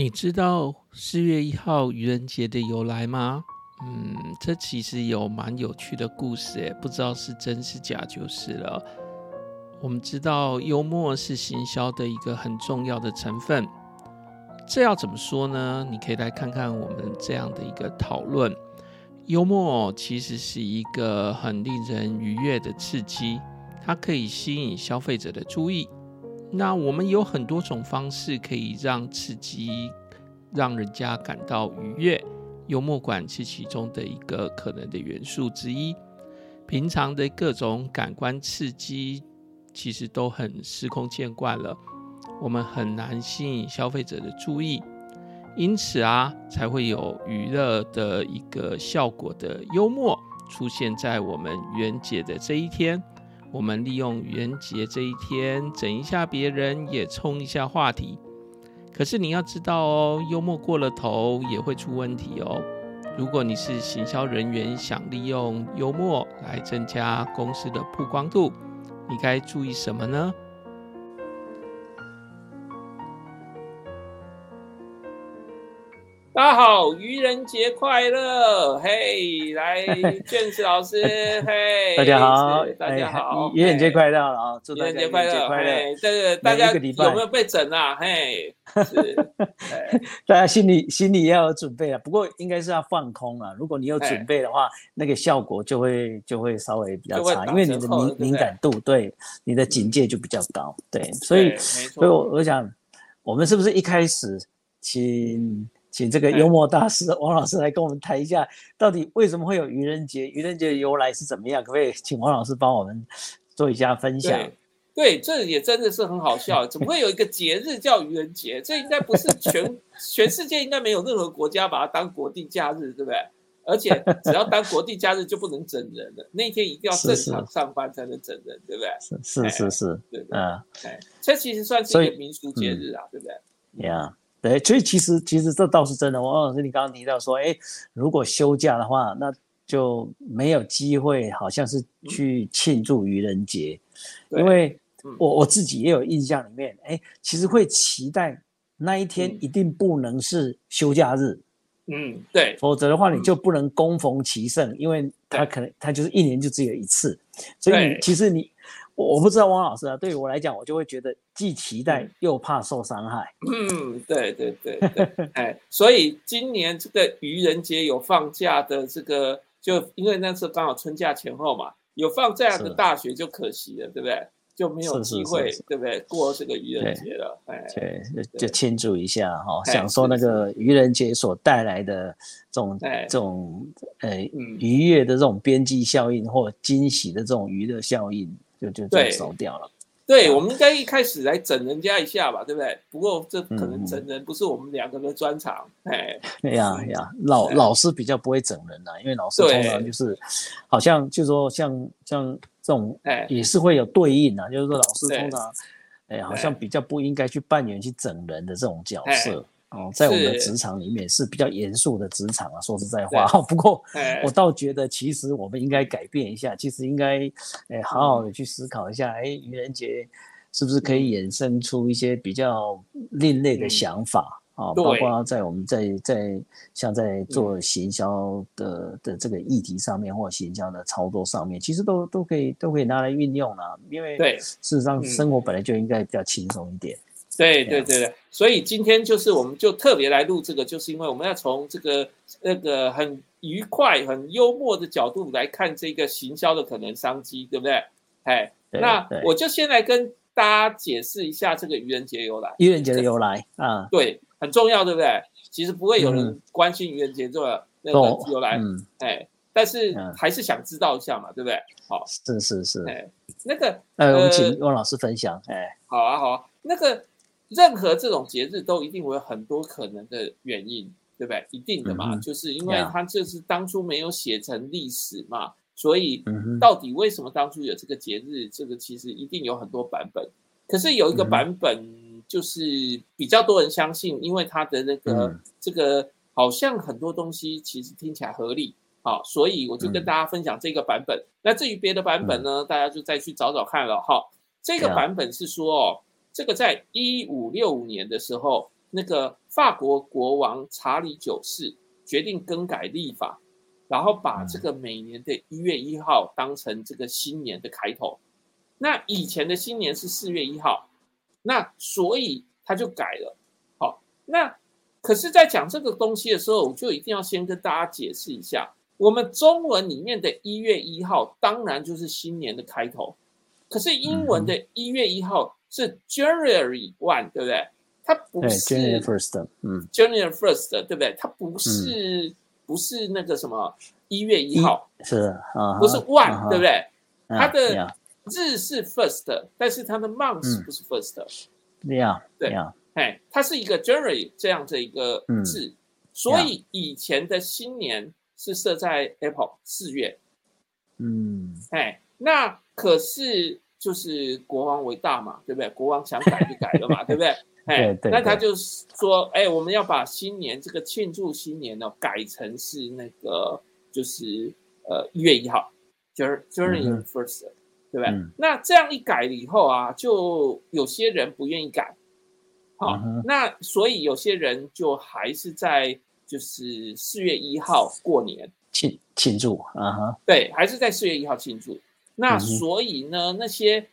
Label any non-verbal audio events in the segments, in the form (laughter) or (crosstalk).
你知道四月一号愚人节的由来吗？嗯，这其实有蛮有趣的故事，诶，不知道是真是假就是了。我们知道幽默是行销的一个很重要的成分，这要怎么说呢？你可以来看看我们这样的一个讨论。幽默其实是一个很令人愉悦的刺激，它可以吸引消费者的注意。那我们有很多种方式可以让刺激让人家感到愉悦，幽默感是其中的一个可能的元素之一。平常的各种感官刺激其实都很司空见惯了，我们很难吸引消费者的注意，因此啊，才会有娱乐的一个效果的幽默出现在我们元节的这一天。我们利用愚人节这一天整一下别人，也冲一下话题。可是你要知道哦，幽默过了头也会出问题哦。如果你是行销人员，想利用幽默来增加公司的曝光度，你该注意什么呢？大家好，愚人节快乐！嘿，来，卷子老师，(laughs) 嘿，大家好，大家好，愚人节快乐啊！祝愚人节快乐，嘿，这个大家有没有被整啊？嘿，是，(laughs) 大家心里心里要有准备啊。不过应该是要放空啊。如果你有准备的话，那个效果就会就会稍微比较差，因为你的敏敏感度，对，你的警戒就比较高，对，所以，所以我我想，我们是不是一开始请？请这个幽默大师 (laughs) 王老师来跟我们谈一下，到底为什么会有愚人节？愚人节的由来是怎么样？可不可以请王老师帮我们做一下分享？对，这也真的是很好笑，怎么会有一个节日叫愚人节？这应该不是全全世界应该没有任何国家把它当国定假日，对不对？而且只要当国定假日就不能整人了，那天一定要正常上班才能整人，对不对？是是是是，对嗯，这其实算是一个民俗节日啊，对不对？Yeah。对，所以其实其实这倒是真的。王老师，你刚刚提到说，哎，如果休假的话，那就没有机会，好像是去庆祝愚人节。因为我我自己也有印象里面，哎，其实会期待那一天一定不能是休假日。嗯，对，否则的话你就不能恭逢其盛，因为他可能他就是一年就只有一次，所以其实你。我不知道汪老师啊，对于我来讲，我就会觉得既期待又怕受伤害。嗯，对对对对，哎，所以今年这个愚人节有放假的这个，就因为那次刚好春假前后嘛，有放假的大学就可惜了，对不对？就没有机会，对不对？过这个愚人节了，哎，对，就庆祝一下哈，享受那个愚人节所带来的这种这种呃愉悦的这种边际效应或惊喜的这种娱乐效应。就就就烧掉了。对，我们应该一开始来整人家一下吧，对不对？不过这可能整人不是我们两个的专长。哎，哎呀呀，老老师比较不会整人呐，因为老师通常就是，好像就说像像这种，哎，也是会有对应啊，就是说老师通常，哎，好像比较不应该去扮演去整人的这种角色。哦，在我们的职场里面是比较严肃的职场啊。说实在话，(laughs) 不过我倒觉得，其实我们应该改变一下，其实应该，哎，好好的去思考一下，哎，愚人节是不是可以衍生出一些比较另类的想法啊？包括在我们在在像在做行销的的这个议题上面，或行销的操作上面，其实都都可以都可以拿来运用啊。因为事实上生活本来就应该比较轻松一点。对对对对，所以今天就是我们就特别来录这个，就是因为我们要从这个那个很愉快、很幽默的角度来看这个行销的可能商机，对不对？哎，那我就先来跟大家解释一下这个愚人节由来。愚人节的由来啊，对，很重要，对不对？其实不会有人关心愚人节这个那个由来，哎，但是还是想知道一下嘛，对不对？好，是是是，哎，那个呃，我们请汪老师分享，哎，好啊好啊，那个。任何这种节日都一定会有很多可能的原因，对不对？一定的嘛，就是因为它这是当初没有写成历史嘛，所以到底为什么当初有这个节日？这个其实一定有很多版本。可是有一个版本就是比较多人相信，因为它的那个这个好像很多东西其实听起来合理，好，所以我就跟大家分享这个版本。那至于别的版本呢，大家就再去找找看了哈。这个版本是说哦。这个在一五六五年的时候，那个法国国王查理九世决定更改历法，然后把这个每年的一月一号当成这个新年的开头。那以前的新年是四月一号，那所以他就改了。好，那可是，在讲这个东西的时候，我就一定要先跟大家解释一下，我们中文里面的一月一号当然就是新年的开头，可是英文的一月一号是 January one，对不对？它不是 January first，嗯，January first，对不对？它不是不是那个什么一月一号，是啊，不是 one，对不对？它的日是 first，但是它的 month 不是 first，对呀，对呀，哎，它是一个 January 这样的一个字，所以以前的新年是设在 April 四月，嗯，哎，那可是就是国王为大嘛，对不对？国王想改就改了嘛，(laughs) 对不对？哎，那他就说，哎，我们要把新年这个庆祝新年呢，改成是那个就是呃一月一号，January first，对不对？那这样一改了以后啊，就有些人不愿意改，好，那所以有些人就还是在就是四月一号过年庆庆祝啊哈，对，还是在四月一号庆祝。那所以呢，那些。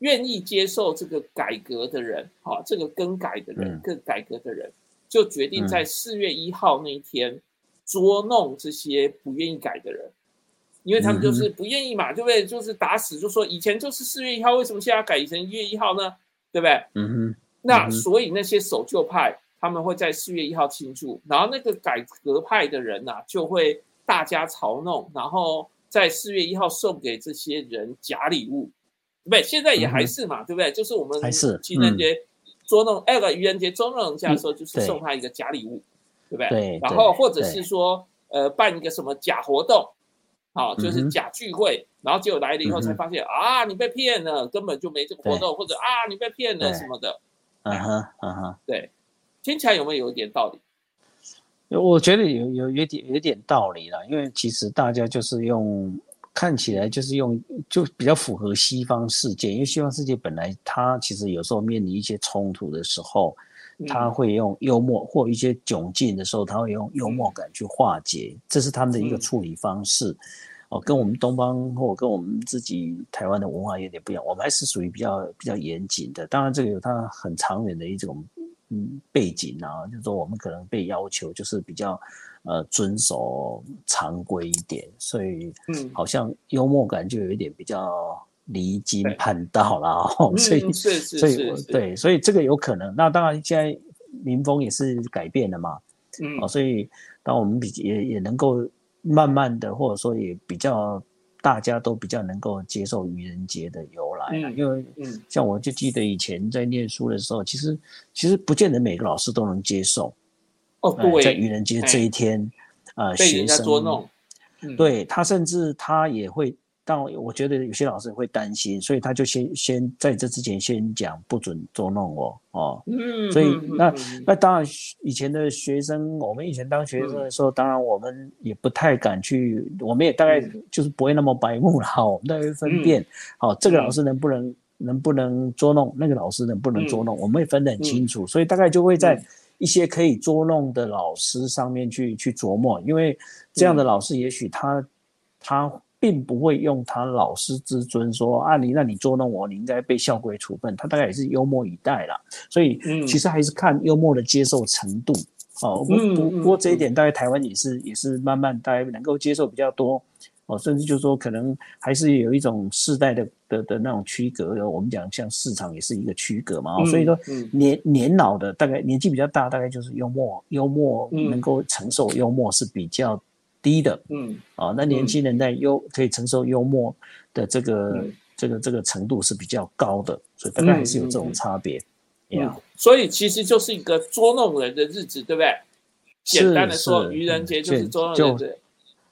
愿意接受这个改革的人，哈，这个更改的人，更改革的人，就决定在四月一号那一天捉弄这些不愿意改的人，因为他们就是不愿意嘛，对不对？就是打死就说以前就是四月一号，为什么现在改成一月一号呢？对不对？嗯哼。那所以那些守旧派他们会在四月一号庆祝，然后那个改革派的人呐就会大家嘲弄，然后在四月一号送给这些人假礼物。不对？现在也还是嘛，对不对？就是我们情人节捉弄，哎，个愚人节捉弄人家的时候，就是送他一个假礼物，对不对？对。然后或者是说，呃，办一个什么假活动，好，就是假聚会，然后结果来了以后才发现啊，你被骗了，根本就没这个活动，或者啊，你被骗了什么的。嗯哼，嗯哼，对，听起来有没有有一点道理？我觉得有有有点有点道理啦，因为其实大家就是用。看起来就是用就比较符合西方世界，因为西方世界本来它其实有时候面临一些冲突的时候，他会用幽默或一些窘境的时候，他会用幽默感去化解，这是他们的一个处理方式。哦，跟我们东方或跟我们自己台湾的文化有点不一样，我们还是属于比较比较严谨的。当然，这个有它很长远的一种嗯背景啊，就是说我们可能被要求就是比较。呃，遵守常规一点，所以嗯，好像幽默感就有一点比较离经叛道了哦。所以是是是，对，所以这个有可能。那当然，现在民风也是改变了嘛，嗯，哦，所以当我们比也也能够慢慢的，或者说也比较大家都比较能够接受愚人节的由来啊。因为嗯，像我就记得以前在念书的时候，其实其实不见得每个老师都能接受。哦，对，在愚人节这一天，呃，学生对他甚至他也会，但我觉得有些老师会担心，所以他就先先在这之前先讲不准捉弄我哦。嗯，所以那那当然以前的学生，我们以前当学生的时候，当然我们也不太敢去，我们也大概就是不会那么白目了哈，(laughs) 我们大概分辨，好，这个老师能不能能不能捉弄，那个老师能不能捉弄，我们也分得很清楚，所以大概就会在。一些可以捉弄的老师上面去去琢磨，因为这样的老师也许他他并不会用他老师之尊说啊你那你捉弄我，你应该被校规处分。他大概也是幽默以待了，所以其实还是看幽默的接受程度哦。不不不过这一点，大概台湾也是也是慢慢大家能够接受比较多。哦，甚至就是说，可能还是有一种世代的的的那种区隔。我们讲像市场也是一个区隔嘛。所以说，年年老的大概年纪比较大，大概就是幽默，幽默能够承受幽默是比较低的。嗯，啊，那年轻人在幽可以承受幽默的这个这个这个程度是比较高的，所以大概还是有这种差别。嗯，所以其实就是一个捉弄人的日子，对不对？简单的说，愚人节就是捉弄日子。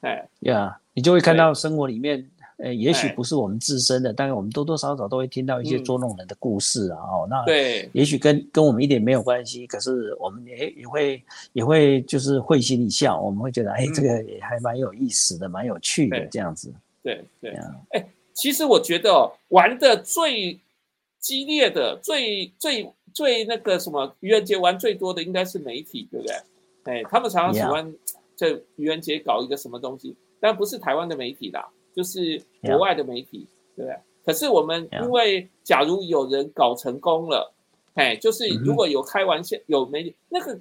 哎，呀。你就会看到生活里面，呃，也许不是我们自身的，但是我们多多少少都会听到一些捉弄人的故事啊。哦，那对，也许跟跟我们一点没有关系，可是我们也也会也会就是会心一笑，我们会觉得，哎，这个也还蛮有意思的，蛮有趣的这样子。对对啊，哎，其实我觉得玩的最激烈的、最最最那个什么愚人节玩最多的应该是媒体，对不对？哎，他们常常喜欢在愚人节搞一个什么东西，但不是台湾的媒体啦，就是国外的媒体，对不对？可是我们因为假如有人搞成功了，哎，就是如果有开玩笑有媒体那个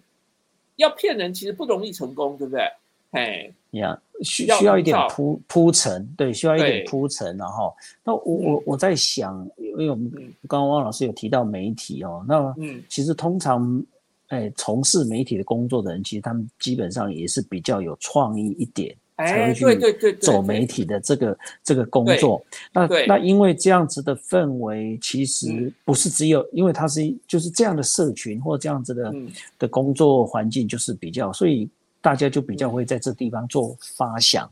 要骗人，其实不容易成功，对不对？哎，呀，需需要一点铺铺陈，对，需要一点铺陈，然后，那我我我在想，因为我们刚刚汪老师有提到媒体哦，那嗯，其实通常，哎，从事媒体的工作的人，其实他们基本上也是比较有创意一点，才会去走媒体的这个这个工作。那那因为这样子的氛围，其实不是只有，因为它是就是这样的社群或这样子的的工作环境，就是比较，所以。大家就比较会在这地方做发想，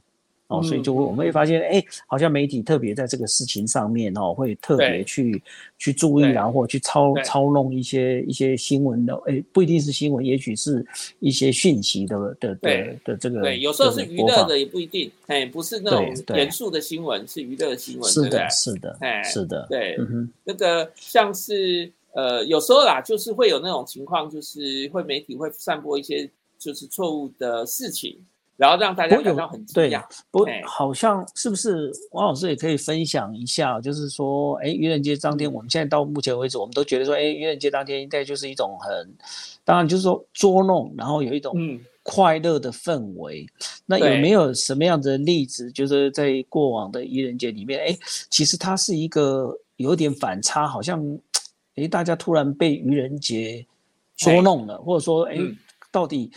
哦，所以就会我们会发现，哎，好像媒体特别在这个事情上面哦，会特别去去注意，然后去操操弄一些一些新闻的，哎，不一定是新闻，也许是一些讯息的的的的这个。对，有时候是娱乐的，也不一定，哎，不是那种严肃的新闻，是娱乐新闻，是的，是的，哎，是的，对，那个像是呃，有时候啦，就是会有那种情况，就是会媒体会散播一些。就是错误的事情，然后让大家感到很惊讶。不，好像是不是王老师也可以分享一下？就是说，哎，愚人节当天，我们现在到目前为止，我们都觉得说，哎，愚人节当天应该就是一种很，当然就是说捉弄，然后有一种快乐的氛围。那有没有什么样的例子？就是在过往的愚人节里面，哎，其实它是一个有点反差，好像，哎，大家突然被愚人节捉弄了，或者说，哎。到底，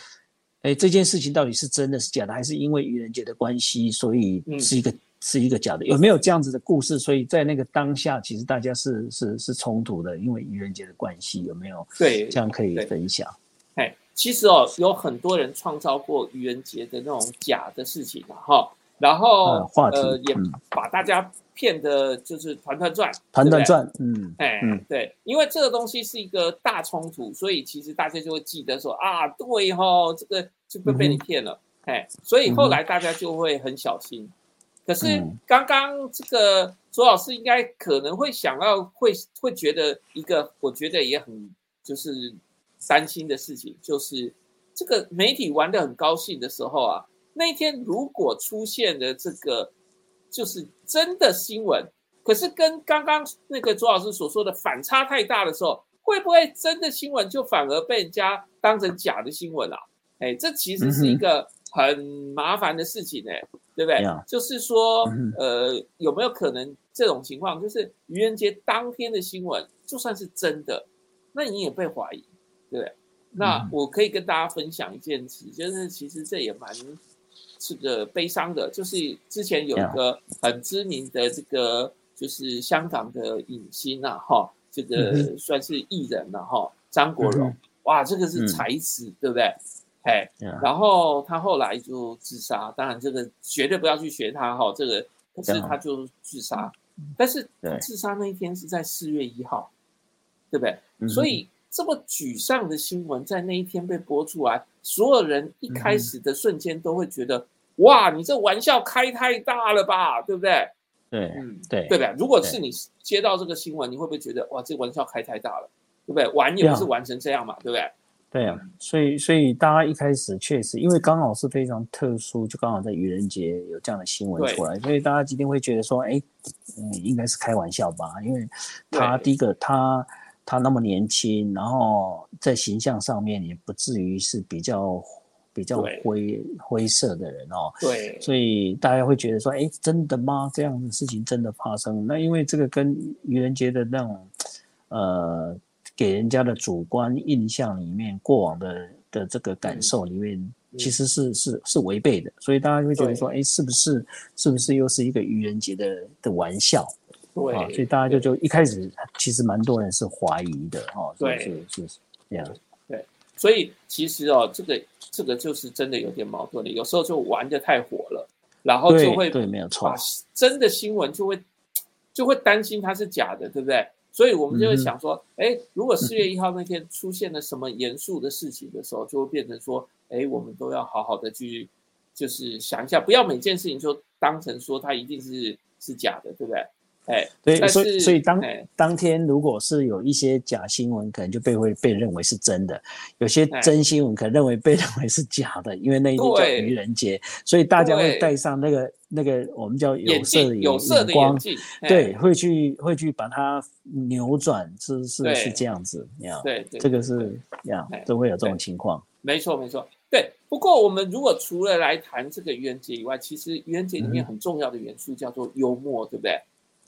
哎，这件事情到底是真的是假的，还是因为愚人节的关系，所以是一个是一个假的？有没有这样子的故事？所以在那个当下，其实大家是是是冲突的，因为愚人节的关系，有没有？对，这样可以分享。哎，其实哦，有很多人创造过愚人节的那种假的事情的哈，然后呃，也把大家。骗的就是团团转，团团转，嗯，哎，对，因为这个东西是一个大冲突，所以其实大家就会记得说啊，对哈，这个就被被你骗了，哎，所以后来大家就会很小心。可是刚刚这个左老师应该可能会想要，会会觉得一个，我觉得也很就是担心的事情，就是这个媒体玩的很高兴的时候啊，那一天如果出现的这个。就是真的新闻，可是跟刚刚那个左老师所说的反差太大的时候，会不会真的新闻就反而被人家当成假的新闻啊？哎，这其实是一个很麻烦的事情哎，对不对？就是说，呃，有没有可能这种情况，就是愚人节当天的新闻就算是真的，那你也被怀疑，对不对？那我可以跟大家分享一件事，就是其实这也蛮。是个悲伤的，就是之前有一个很知名的这个，就是香港的影星啊，哈，这个算是艺人了哈，张国荣，哇，这个是才子，对不对？哎，然后他后来就自杀，当然这个绝对不要去学他哈，这个可是他就自杀，但是自杀那一天是在四月一号，对不对？所以这么沮丧的新闻在那一天被播出来，所有人一开始的瞬间都会觉得。哇，你这玩笑开太大了吧，对不对？对，嗯，对，对？如果是你接到这个新闻，你会不会觉得哇，这玩笑开太大了，对不对？玩也不是玩成这样嘛，对不对？对啊，所以所以大家一开始确实，因为刚好是非常特殊，就刚好在愚人节有这样的新闻出来，所以大家今天会觉得说，哎，嗯，应该是开玩笑吧？因为他第一个他他那么年轻，然后在形象上面也不至于是比较。比较灰灰色的人哦，对，所以大家会觉得说，哎，真的吗？这样的事情真的发生？那因为这个跟愚人节的那种，呃，给人家的主观印象里面，过往的的这个感受里面，其实是是是违背的，所以大家会觉得说，哎，是不是是不是又是一个愚人节的的玩笑？对，所以大家就就一开始其实蛮多人是怀疑的哦，对，是是这样，对，所以其实哦，这个。这个就是真的有点矛盾的，有时候就玩的太火了，然后就会对没有错，真的新闻就会就会担心它是假的，对不对？所以我们就会想说，哎，如果四月一号那天出现了什么严肃的事情的时候，就会变成说，哎，我们都要好好的去就是想一下，不要每件事情就当成说它一定是是假的，对不对？哎，对，所以所以当当天如果是有一些假新闻，可能就被会被认为是真的；有些真新闻可能认为被认为是假的，因为那一天叫愚人节，所以大家会戴上那个那个我们叫有色的有色的光，对，会去会去把它扭转，是是是这样子，呀，对，这个是呀，都会有这种情况。没错，没错，对。不过我们如果除了来谈这个愚人节以外，其实愚人节里面很重要的元素叫做幽默，对不对？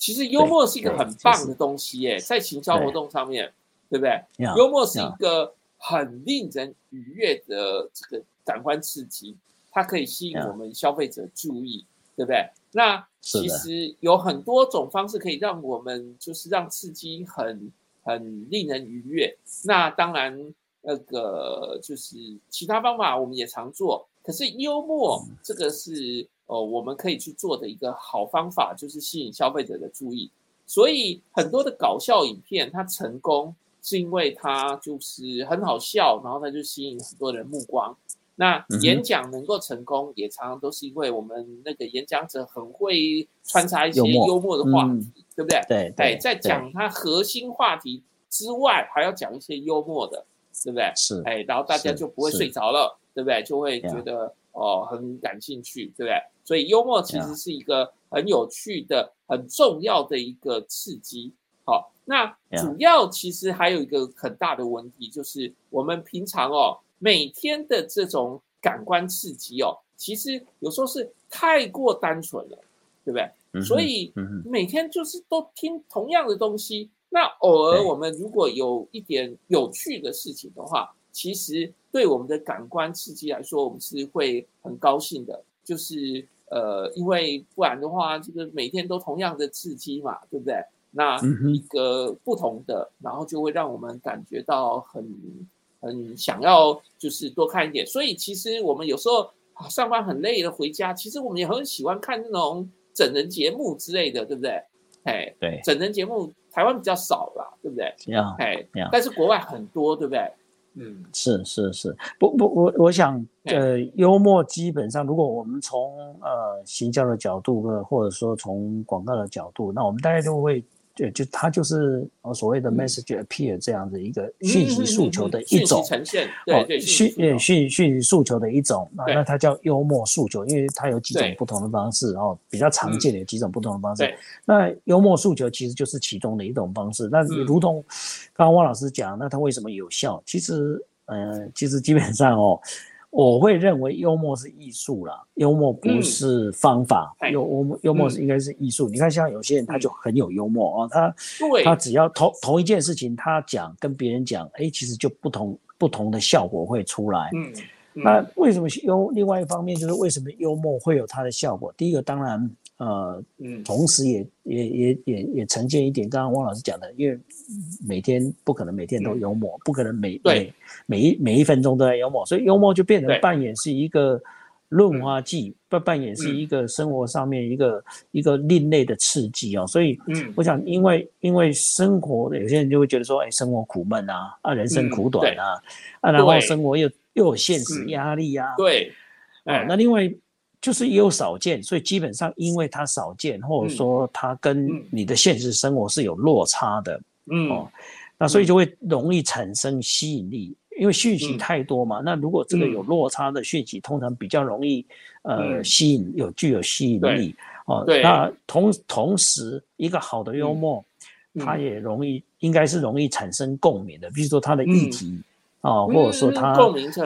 其实幽默是一个很棒的东西耶，在行销活动上面，对不对？幽默是一个很令人愉悦的这个感官刺激，它可以吸引我们消费者注意，对不对？那其实有很多种方式可以让我们就是让刺激很很令人愉悦。那当然，那个就是其他方法我们也常做，可是幽默这个是。哦，我们可以去做的一个好方法就是吸引消费者的注意，所以很多的搞笑影片它成功是因为它就是很好笑，然后它就吸引很多人目光。那演讲能够成功，也常常都是因为我们那个演讲者很会穿插一些幽默的话题，对不对？对，哎，在讲他核心话题之外，还要讲一些幽默的，对不对？是，哎，然后大家就不会睡着了，对不对？就会觉得哦很感兴趣，对不对？所以幽默其实是一个很有趣的、很重要的一个刺激。好，那主要其实还有一个很大的问题，就是我们平常哦每天的这种感官刺激哦，其实有时候是太过单纯了，对不对？所以每天就是都听同样的东西。那偶尔我们如果有一点有趣的事情的话，其实对我们的感官刺激来说，我们是会很高兴的，就是。呃，因为不然的话，这个每天都同样的刺激嘛，对不对？那一个不同的，然后就会让我们感觉到很很想要，就是多看一点。所以其实我们有时候上班很累了，回家其实我们也很喜欢看那种整人节目之类的，对不对？哎，对，整人节目台湾比较少啦，对不对？哎，但是国外很多，对不对？嗯，是是是，不不，我我想，呃，幽默基本上，如果我们从呃行销的角度，或者说从广告的角度，那我们大家都会。对，就它就是呃所谓的 message appeal 这样的一个讯息诉求的一种呈现，对对讯讯讯息诉求的一种，那那它叫幽默诉求，因为它有几种不同的方式哦，比较常见的有几种不同的方式。那幽默诉求其实就是其中的一种方式。那如同刚刚汪老师讲，那它为什么有效？其实，嗯，其实基本上哦。我会认为幽默是艺术啦，幽默不是方法，幽幽默幽默是应该是艺术。你看，像有些人他就很有幽默啊，他他只要同同一件事情，他讲跟别人讲，哎，其实就不同不同的效果会出来。嗯，那为什么幽？另外一方面就是为什么幽默会有它的效果？第一个当然。呃，嗯，同时也也也也也呈现一点，刚刚汪老师讲的，因为每天不可能每天都幽默，不可能每每每一每一分钟都在幽默，所以幽默就变成扮演是一个润滑剂，扮扮演是一个生活上面一个一个另类的刺激哦。所以，嗯，我想，因为因为生活有些人就会觉得说，哎，生活苦闷啊，啊，人生苦短啊，啊，然后生活又又有现实压力啊，对，哦，那另外。就是也有少见，所以基本上因为它少见，或者说它跟你的现实生活是有落差的，嗯，哦，那所以就会容易产生吸引力，因为讯息太多嘛。那如果这个有落差的讯息，通常比较容易呃吸引，有具有吸引力哦。那同同时，一个好的幽默，它也容易应该是容易产生共鸣的，比如说它的议题。啊，或者说他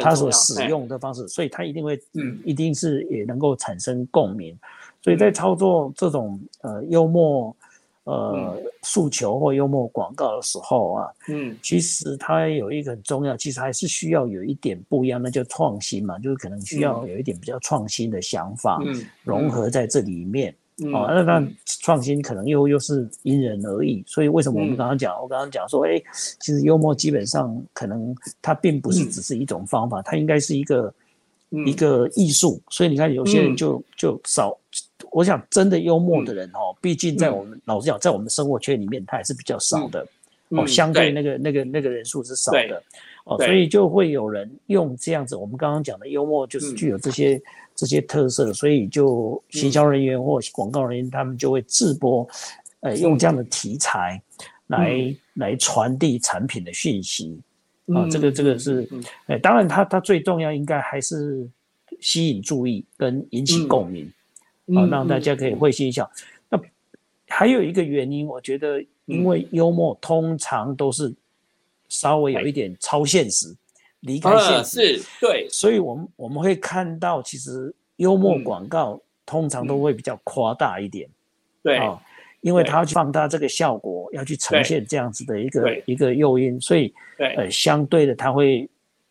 他所使用的方式，所以他一定会，嗯，一定是也能够产生共鸣。所以在操作这种呃幽默呃诉求或幽默广告的时候啊，嗯，其实它有一个很重要，其实还是需要有一点不一样，那叫创新嘛，就是可能需要有一点比较创新的想法融合在这里面。哦，那那创新可能又又是因人而异，所以为什么我们刚刚讲，我刚刚讲说，哎，其实幽默基本上可能它并不是只是一种方法，它应该是一个一个艺术。所以你看，有些人就就少，我想真的幽默的人哦，毕竟在我们老实讲，在我们生活圈里面，他还是比较少的哦，相对那个那个那个人数是少的哦，所以就会有人用这样子，我们刚刚讲的幽默就是具有这些。这些特色，所以就行销人员或广告人员，他们就会自播呃，用这样的题材来来传递产品的讯息啊，这个这个是，呃，当然它它最重要应该还是吸引注意跟引起共鸣，啊，让大家可以会心一笑。那还有一个原因，我觉得因为幽默通常都是稍微有一点超现实，离开现实，是对，所以我们我们会看到其实幽默广告通常都会比较夸大一点，对。啊。因为它要去放大这个效果，要去呈现这样子的一个一个诱因，所以呃，相对的它会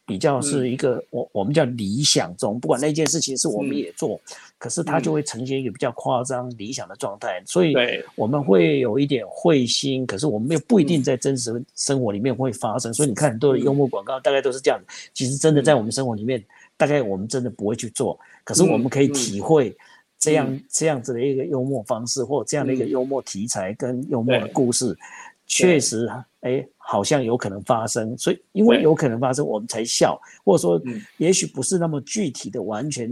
比较是一个我我们叫理想中，不管那件事情是我们也做，可是它就会呈现一个比较夸张理想的状态，所以我们会有一点会心，可是我们又不一定在真实生活里面会发生，所以你看很多的幽默广告大概都是这样，其实真的在我们生活里面，大概我们真的不会去做，可是我们可以体会。这样这样子的一个幽默方式，或这样的一个幽默题材跟幽默的故事，确实，哎，好像有可能发生。所以，因为有可能发生，我们才笑，或者说，也许不是那么具体的，完全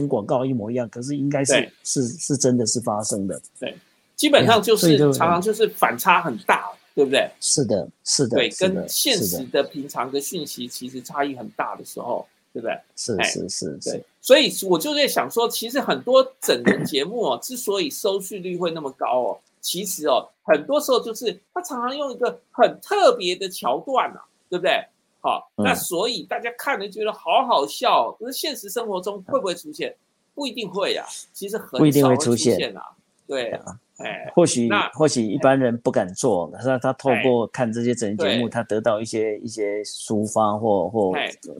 跟广告一模一样，可是应该是是是真的是发生的。对，基本上就是常常就是反差很大，对不对？是的，是的，对，跟现实的平常的讯息其实差异很大的时候。对不对？是是是，对，所以我就在想说，其实很多整人节目哦，之所以收视率会那么高哦，其实哦，很多时候就是他常常用一个很特别的桥段啊，对不对？好，那所以大家看了觉得好好笑，可是现实生活中会不会出现？不一定会呀，其实很少会出现啊，对啊。哎，或许或许一般人不敢做，可是他透过看这些整人节目，他得到一些一些抒发或或，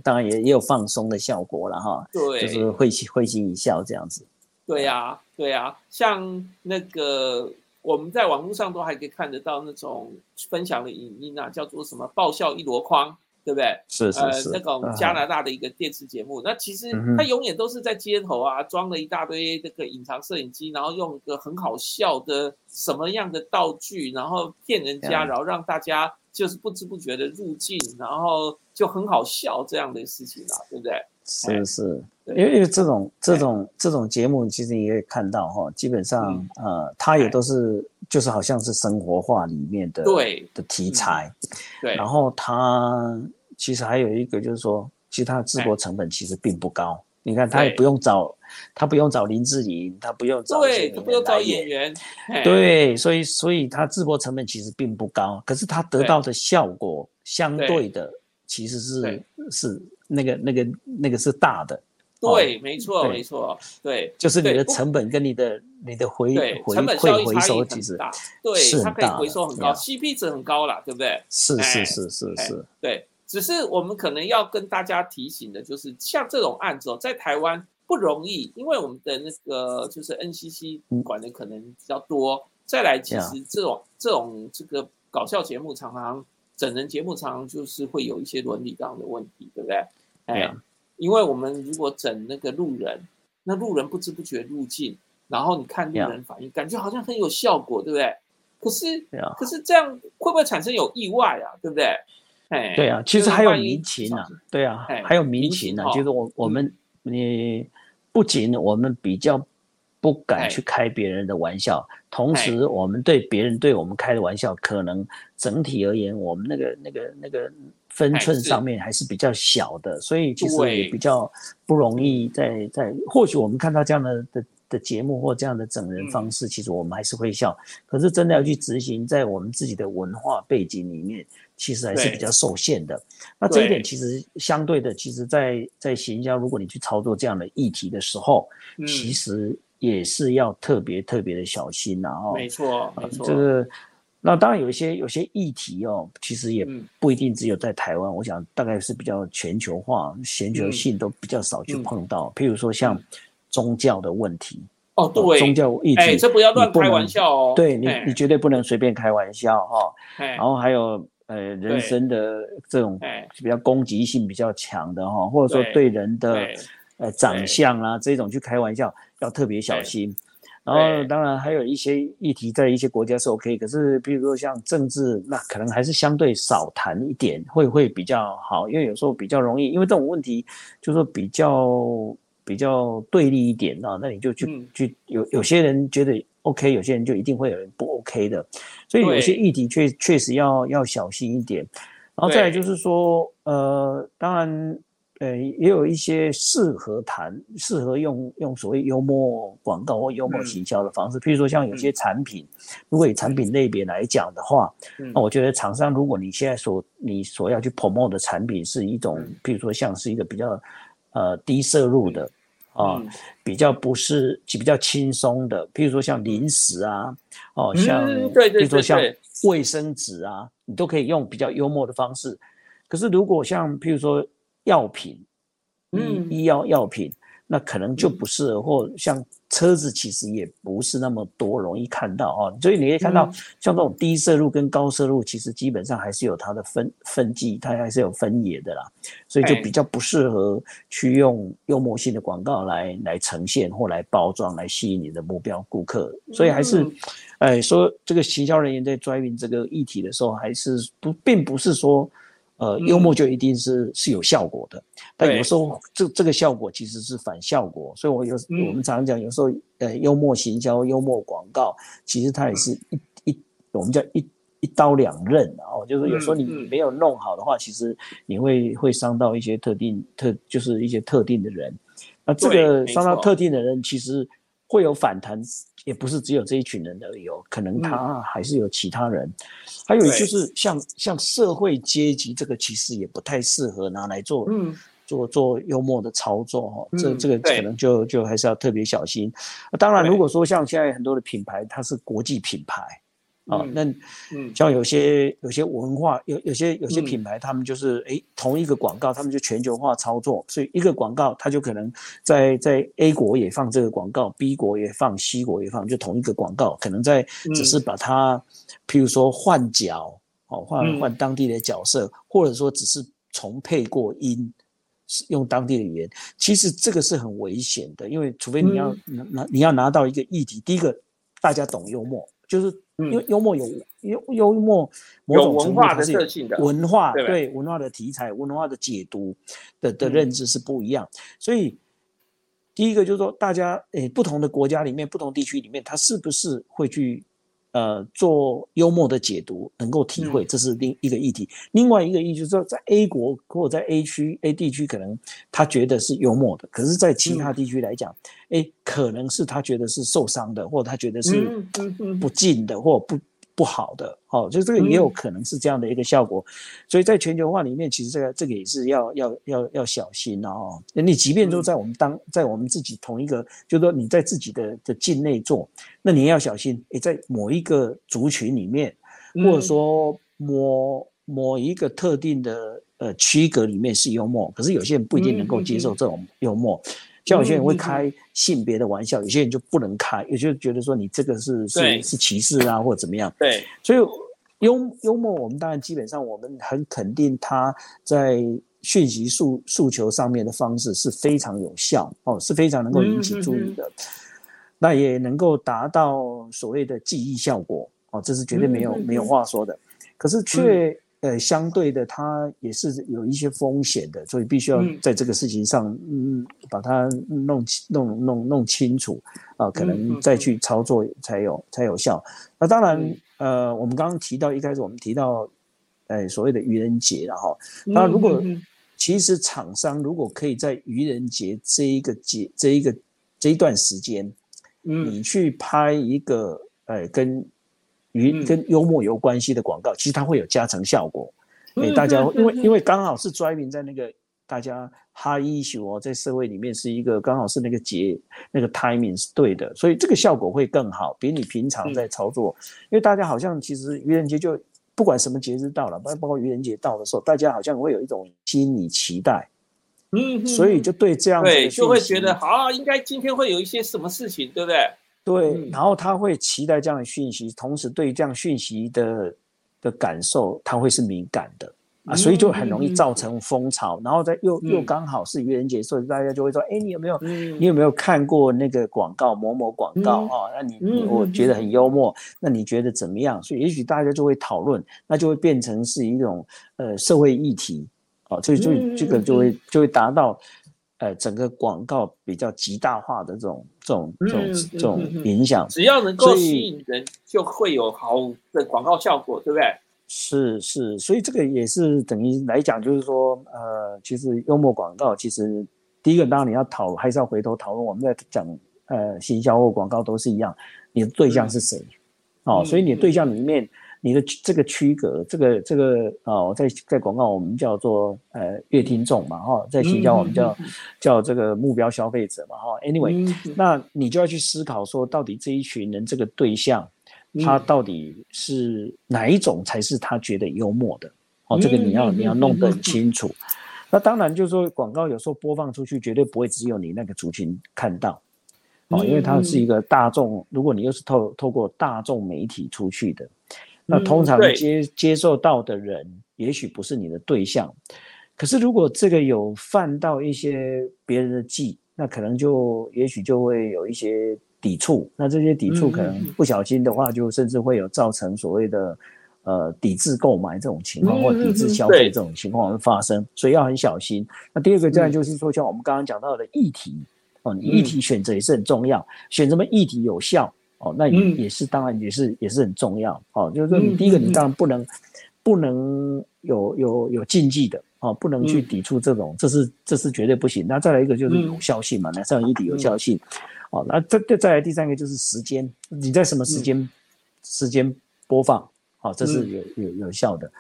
当然也也有放松的效果了哈。对，就是会心会心一笑这样子。对呀，对呀，像那个我们在网络上都还可以看得到那种分享的影音啊，叫做什么爆笑一箩筐。对不对？是是是，那种加拿大的一个电视节目，那其实他永远都是在街头啊，装了一大堆这个隐藏摄影机，然后用一个很好笑的什么样的道具，然后骗人家，然后让大家就是不知不觉的入境，然后就很好笑这样的事情啊，对不对？是是，因为因为这种这种这种节目，其实你也看到哈，基本上呃，它也都是就是好像是生活化里面的对的题材，对，然后它。其实还有一个就是说，其实它的制作成本其实并不高。你看，他也不用找，他不用找林志颖，他不用找对，他不用找演员。对，所以所以他制播成本其实并不高，可是他得到的效果相对。的其实是是那个那个那个是大的。对，没错，没错，对，就是你的成本跟你的你的回回馈回收其实大对，它可以回收很高，CP 值很高了，对不对？是是是是是，对。只是我们可能要跟大家提醒的，就是像这种案子哦，在台湾不容易，因为我们的那个就是 NCC 管的可能比较多。再来，其实这种这种这个搞笑节目，常常整人节目，常常就是会有一些伦理上的问题，对不对？哎，因为我们如果整那个路人，那路人不知不觉入境，然后你看路人反应，感觉好像很有效果，对不对？可是，可是这样会不会产生有意外啊？对不对？哎对啊，其实还有民情啊，对啊，还有民情啊，就是我我们你不仅我们比较不敢去开别人的玩笑，同时我们对别人对我们开的玩笑，可能整体而言，我们那个那个那个分寸上面还是比较小的，所以其实也比较不容易在在。或许我们看到这样的的的节目或这样的整人方式，其实我们还是会笑。可是真的要去执行，在我们自己的文化背景里面。其实还是比较受限的。那这一点其实相对的，其实，在在行销，如果你去操作这样的议题的时候，其实也是要特别特别的小心呐。哦，没错，没错。这个，那当然有一些有些议题哦，其实也不一定只有在台湾。我想大概是比较全球化、全球性都比较少去碰到。譬如说像宗教的问题。哦，对，宗教议题，哎，这不要乱开玩笑哦。对你，你绝对不能随便开玩笑哈。然后还有。呃，人生的这种比较攻击性比较强的哈，或者说对人的呃长相啊这种去开玩笑，要特别小心。然后当然还有一些议题在一些国家是 OK，可是比如说像政治，那可能还是相对少谈一点，会会比较好，因为有时候比较容易，因为这种问题就是说比较比较对立一点啊，那你就去去有有些人觉得 OK，有些人就一定会有人不 OK 的，所以有些议题确确实要要小心一点。然后再来就是说，呃，当然。呃，也有一些适合谈、适合用用所谓幽默广告或幽默行销的方式，譬如说像有些产品，如果以产品类别来讲的话，那我觉得厂商如果你现在所你所要去 promote 的产品是一种，譬如说像是一个比较呃低摄入的啊，比较不是比较轻松的，譬如说像零食啊，哦，像譬如说像卫生纸啊，你都可以用比较幽默的方式。可是如果像譬如说，药品，嗯，医药药品，那可能就不适合，或像车子其实也不是那么多容易看到啊，所以你可以看到，像这种低摄入跟高摄入，其实基本上还是有它的分分际，它还是有分野的啦，所以就比较不适合去用幽默性的广告来来呈现或来包装来吸引你的目标顾客，所以还是，哎，说这个行销人员在 driving 这个议题的时候，还是不并不是说。呃，幽默就一定是是有效果的，但有时候这这个效果其实是反效果，所以我有我们常常讲，有时候呃幽默行销、幽默广告，其实它也是一一我们叫一一刀两刃哦，就是有时候你没有弄好的话，其实你会会伤到一些特定特就是一些特定的人，那这个伤到特定的人，其实会有反弹。也不是只有这一群人而已，可能他还是有其他人。还有就是像像社会阶级这个，其实也不太适合拿来做做做幽默的操作哈。这这个可能就就还是要特别小心。当然，如果说像现在很多的品牌，它是国际品牌。啊，那像有些有些文化有有些有些品牌，他们就是哎同一个广告，他们就全球化操作，所以一个广告它就可能在在 A 国也放这个广告，B 国也放，C 国也放，就同一个广告，可能在只是把它，譬如说换角，哦换换当地的角色，或者说只是重配过音，用当地的语言，其实这个是很危险的，因为除非你要拿你要拿到一个议题，第一个大家懂幽默。就是因为幽默有幽幽默某种文化的特性的文化对文化的题材文化的解读的的认知是不一样，所以第一个就是说大家诶不同的国家里面不同地区里面，他是不是会去。呃，做幽默的解读，能够体会，这是另一个议题。另外一个议题就是说，在 A 国或者在 A 区 A 地区，可能他觉得是幽默的，可是，在其他地区来讲，哎，可能是他觉得是受伤的，或者他觉得是不敬的，或不。不好的，哦，就这个也有可能是这样的一个效果，所以在全球化里面，其实这个这个也是要要要要小心哦。你即便说在我们当在我们自己同一个，就是说你在自己的的境内做，那你也要小心。你在某一个族群里面，或者说某某一个特定的呃区隔里面是幽默，可是有些人不一定能够接受这种幽默。像有些人会开性别的玩笑，有些人就不能开，有些人觉得说你这个是是是歧视啊，或者怎么样。对，所以幽幽默，我们当然基本上我们很肯定他在讯息诉诉求上面的方式是非常有效哦，是非常能够引起注意的，那也能够达到所谓的记忆效果哦，这是绝对没有没有话说的。可是却。呃，相对的，它也是有一些风险的，所以必须要在这个事情上，嗯，把它弄弄弄弄清楚啊，可能再去操作才有才有效。那当然，呃，我们刚刚提到一开始我们提到，呃，所谓的愚人节，然后，那如果其实厂商如果可以在愚人节这一个节这一个这一段时间，你去拍一个，呃，跟与跟幽默有关系的广告，其实它会有加成效果。给大家，因为因为刚好是 driving 在那个大家 high issue 哦，在社会里面是一个刚好是那个节那个 timing 是对的，所以这个效果会更好，比你平常在操作。因为大家好像其实愚人节就不管什么节日到了，包包括愚人节到的时候，大家好像会有一种心理期待，嗯，所以就对这样对就会觉得好，应该今天会有一些什么事情，对不对？对，然后他会期待这样的讯息，同时对这样讯息的的感受，他会是敏感的啊，所以就很容易造成风潮。然后在又又刚好是愚人节，所以大家就会说：“哎，你有没有你有没有看过那个广告某某广告啊？那你我觉得很幽默，那你觉得怎么样？”所以也许大家就会讨论，那就会变成是一种呃社会议题啊，所以就这个就会就会达到。呃整个广告比较极大化的这种这种这种这种影响。只要能够吸引人，就会有好的广告效果，对不对？是是，所以这个也是等于来讲，就是说，呃，其实幽默广告，其实第一个当然你要讨，还是要回头讨论。我们在讲，呃，行销或广告都是一样，你的对象是谁？哦，所以你的对象里面，你的这个区隔，这个这个哦，在在广告我们叫做呃乐听众嘛，哈，在行销我们叫叫这个目标消费者嘛，哈。Anyway，那你就要去思考说，到底这一群人这个对象。他到底是哪一种才是他觉得幽默的？哦，这个你要你要弄得很清楚。那当然就是说，广告有时候播放出去，绝对不会只有你那个族群看到，哦，因为它是一个大众。如果你又是透透过大众媒体出去的，那通常接接受到的人，也许不是你的对象。可是如果这个有犯到一些别人的忌，那可能就也许就会有一些。抵触，那这些抵触可能不小心的话，就甚至会有造成所谓的呃抵制购买这种情况，或抵制消费这种情况会发生，所以要很小心。那第二个，这样就是说，像我们刚刚讲到的议题哦，你议题选择也是很重要，选什么议题有效哦，那也也是当然也是也是很重要哦。就是说，你第一个，你当然不能不能有有有禁忌的哦，不能去抵触这种，这是这是绝对不行。那再来一个就是有效性嘛，那这样议题有效性。哦，那这这再来第三个就是时间，你在什么时间时间播放？好，这是有有有效的。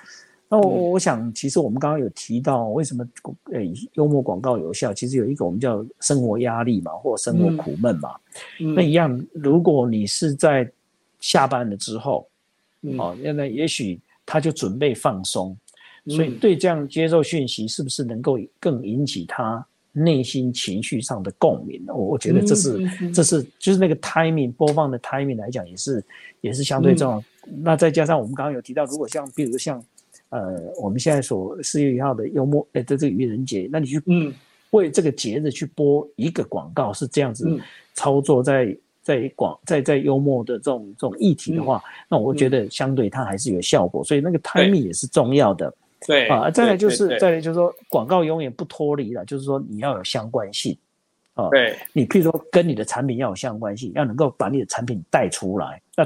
那我我想，其实我们刚刚有提到，为什么呃幽默广告有效？其实有一个我们叫生活压力嘛，或生活苦闷嘛。那一样，如果你是在下班了之后，哦，那也许他就准备放松，所以对这样接受讯息，是不是能够更引起他？内心情绪上的共鸣，我我觉得这是这是就是那个 timing 播放的 timing 来讲，也是也是相对重要。那再加上我们刚刚有提到，如果像比如像呃我们现在所四月一号的幽默哎，在这个愚人节，那你去为这个节日去播一个广告，是这样子操作，在在广在在幽默的这种这种议题的话，那我觉得相对它还是有效果，所以那个 timing 也是重要的。对啊，再来就是再来就是说，广告永远不脱离了，就是说你要有相关性啊。对，你譬如说跟你的产品要有相关性，要能够把你的产品带出来。那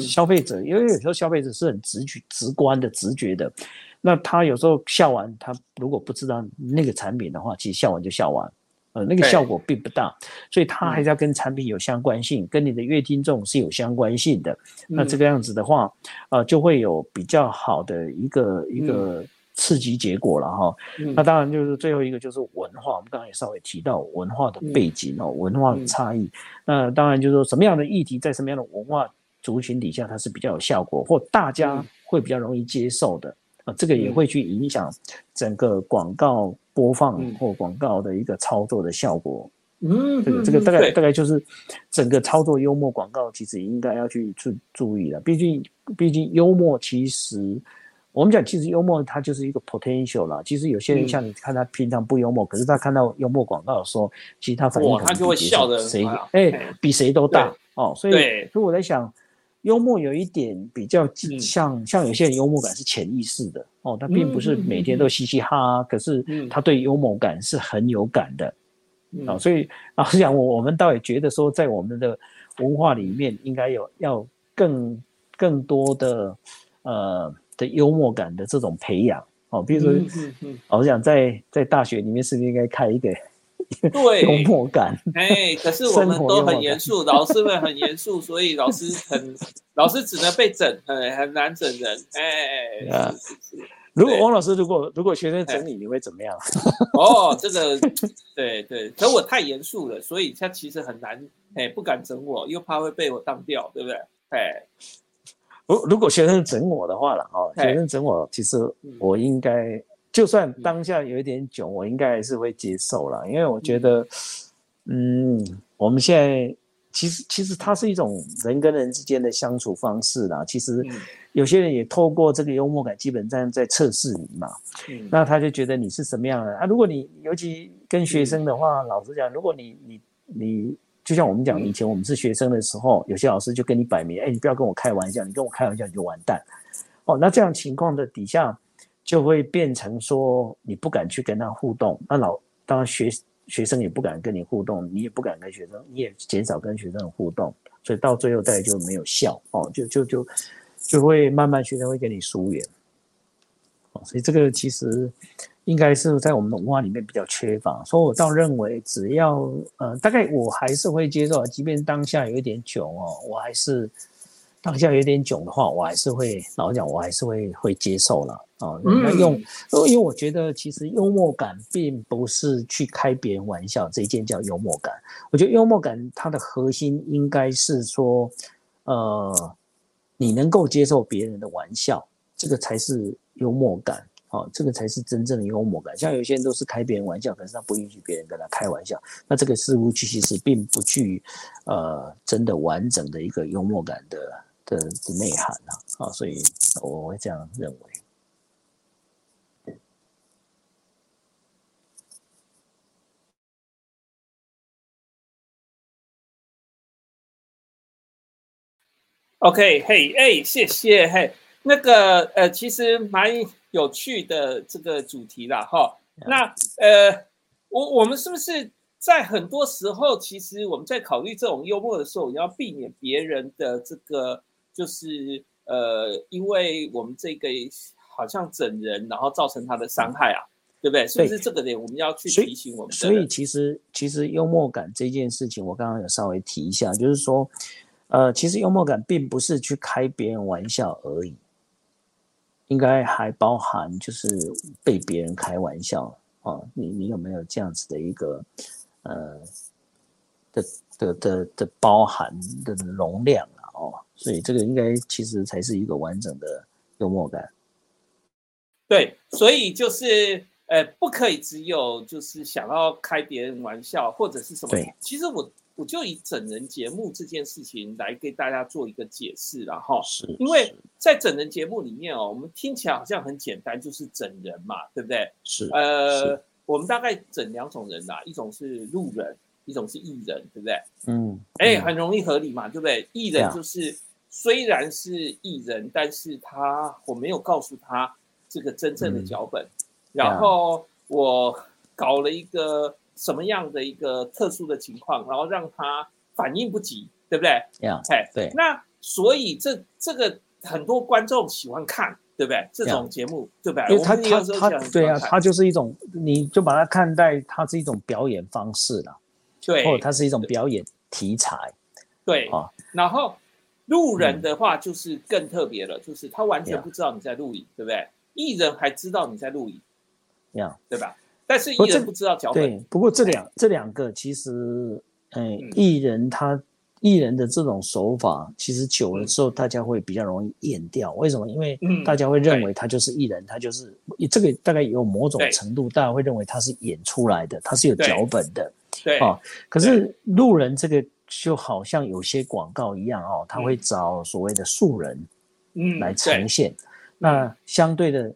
消费者，因为有时候消费者是很直觉、直观的、直觉的，那他有时候笑完，他如果不知道那个产品的话，其实笑完就笑完，呃，那个效果并不大。所以他还是要跟产品有相关性，跟你的乐听众是有相关性的。那这个样子的话，呃，就会有比较好的一个一个。刺激结果了哈，那当然就是最后一个就是文化，我们刚刚也稍微提到文化的背景哦，文化的差异。那当然就是说什么样的议题在什么样的文化族群底下它是比较有效果，或大家会比较容易接受的啊，这个也会去影响整个广告播放或广告的一个操作的效果。嗯，这个这个大概大概就是整个操作幽默广告其实应该要去去注意了，毕竟毕竟幽默其实。我们讲，其实幽默它就是一个 potential 啦。其实有些人像你看他平常不幽默，可是他看到幽默广告的时候，其实他反应他就会笑的谁哎比谁都大哦。所以所以我在想，幽默有一点比较像像有些人幽默感是潜意识的哦，他并不是每天都嘻嘻哈哈，可是他对幽默感是很有感的啊。所以老实讲，我我们倒也觉得说，在我们的文化里面，应该有要更更多的呃。的幽默感的这种培养哦，比如说，我想在在大学里面是不是应该开一个对幽默感？哎，可是我们都很严肃，老师们很严肃，所以老师很老师只能被整，哎，很难整人，哎，啊，如果王老师如果如果学生整你，你会怎么样？(laughs) 哦，这个对对，可我太严肃了，所以他其实很难，哎，不敢整我，又怕会被我当掉，对不对？哎。如如果学生整我的话了，哦，学生整我，其实我应该就算当下有一点囧，我应该还是会接受了，因为我觉得，嗯，我们现在其实其实它是一种人跟人之间的相处方式啦。其实有些人也透过这个幽默感，基本上在测试你嘛。那他就觉得你是什么样的啊？如果你尤其跟学生的话，老实讲，如果你你你。就像我们讲，以前我们是学生的时候，有些老师就跟你摆明，哎，你不要跟我开玩笑，你跟我开玩笑你就完蛋。哦，那这样情况的底下，就会变成说你不敢去跟他互动。那老当然学学生也不敢跟你互动，你也不敢跟学生，你也减少跟学生的互动，所以到最后大家就没有效哦，就就就就会慢慢学生会跟你疏远。哦，所以这个其实应该是在我们的文化里面比较缺乏。所以我倒认为，只要呃，大概我还是会接受，即便当下有一点囧哦，我还是当下有点囧的话，我还是会老讲，我还是会会接受了啊。那用，因为我觉得其实幽默感并不是去开别人玩笑这一件叫幽默感。我觉得幽默感它的核心应该是说，呃，你能够接受别人的玩笑，这个才是。幽默感，哦，这个才是真正的幽默感。像有些人都是开别人玩笑，可是他不允许别人跟他开玩笑，那这个似乎其实并不具呃真的完整的一个幽默感的的的内涵啊，啊，所以我会这样认为。OK，嘿，哎，谢谢，嘿。那个呃，其实蛮有趣的这个主题啦，哈。那呃，我我们是不是在很多时候，其实我们在考虑这种幽默的时候，要避免别人的这个，就是呃，因为我们这个好像整人，然后造成他的伤害啊，对不对？是不是这个点我们要去提醒我们？所以其实其实幽默感这件事情，我刚刚有稍微提一下，就是说，呃，其实幽默感并不是去开别人玩笑而已。应该还包含就是被别人开玩笑哦，你你有没有这样子的一个呃的的的的包含的容量啊？哦，所以这个应该其实才是一个完整的幽默感。对，所以就是呃，不可以只有就是想要开别人玩笑或者是什么。对，其实我。我就以整人节目这件事情来给大家做一个解释，了哈，是因为在整人节目里面哦，我们听起来好像很简单，就是整人嘛，对不对？是，呃，我们大概整两种人呐，一种是路人，一种是艺人，对不对？嗯，哎，很容易合理嘛，对不对？艺人就是虽然是艺人，但是他我没有告诉他这个真正的脚本，然后我搞了一个。什么样的一个特殊的情况，然后让他反应不及，对不对？哎，对。那所以这这个很多观众喜欢看，对不对？这种节目，对不对？因为他他他对啊，他就是一种，你就把它看待它是一种表演方式了，对，或者它是一种表演题材，对啊。然后路人的话就是更特别了，就是他完全不知道你在录影，对不对？艺人还知道你在录影，呀，对吧？但是艺人不知道脚本。对，不过这两这两个其实，哎，艺人他艺人的这种手法，其实久了之后，大家会比较容易厌掉。为什么？因为大家会认为他就是艺人，他就是这个大概有某种程度，大家会认为他是演出来的，他是有脚本的。对啊，可是路人这个就好像有些广告一样哦，他会找所谓的素人，嗯，来呈现。那相对的。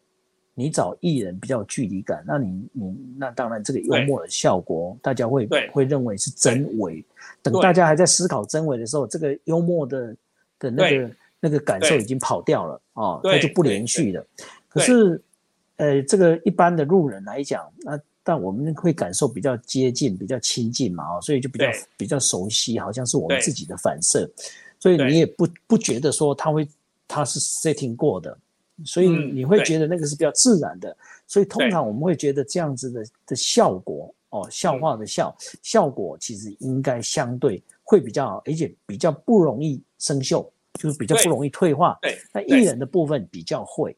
你找艺人比较有距离感，那你你那当然这个幽默的效果，大家会会认为是真伪。等大家还在思考真伪的时候，这个幽默的的那个那个感受已经跑掉了啊，那就不连续了。可是，呃，这个一般的路人来讲，那但我们会感受比较接近、比较亲近嘛，哦，所以就比较比较熟悉，好像是我们自己的反射，所以你也不不觉得说他会他是 setting 过的。所以你会觉得那个是比较自然的，所以通常我们会觉得这样子的的效果哦，笑话的笑效果其实应该相对会比较好，而且比较不容易生锈，就是比较不容易退化。对，那艺人的部分比较会。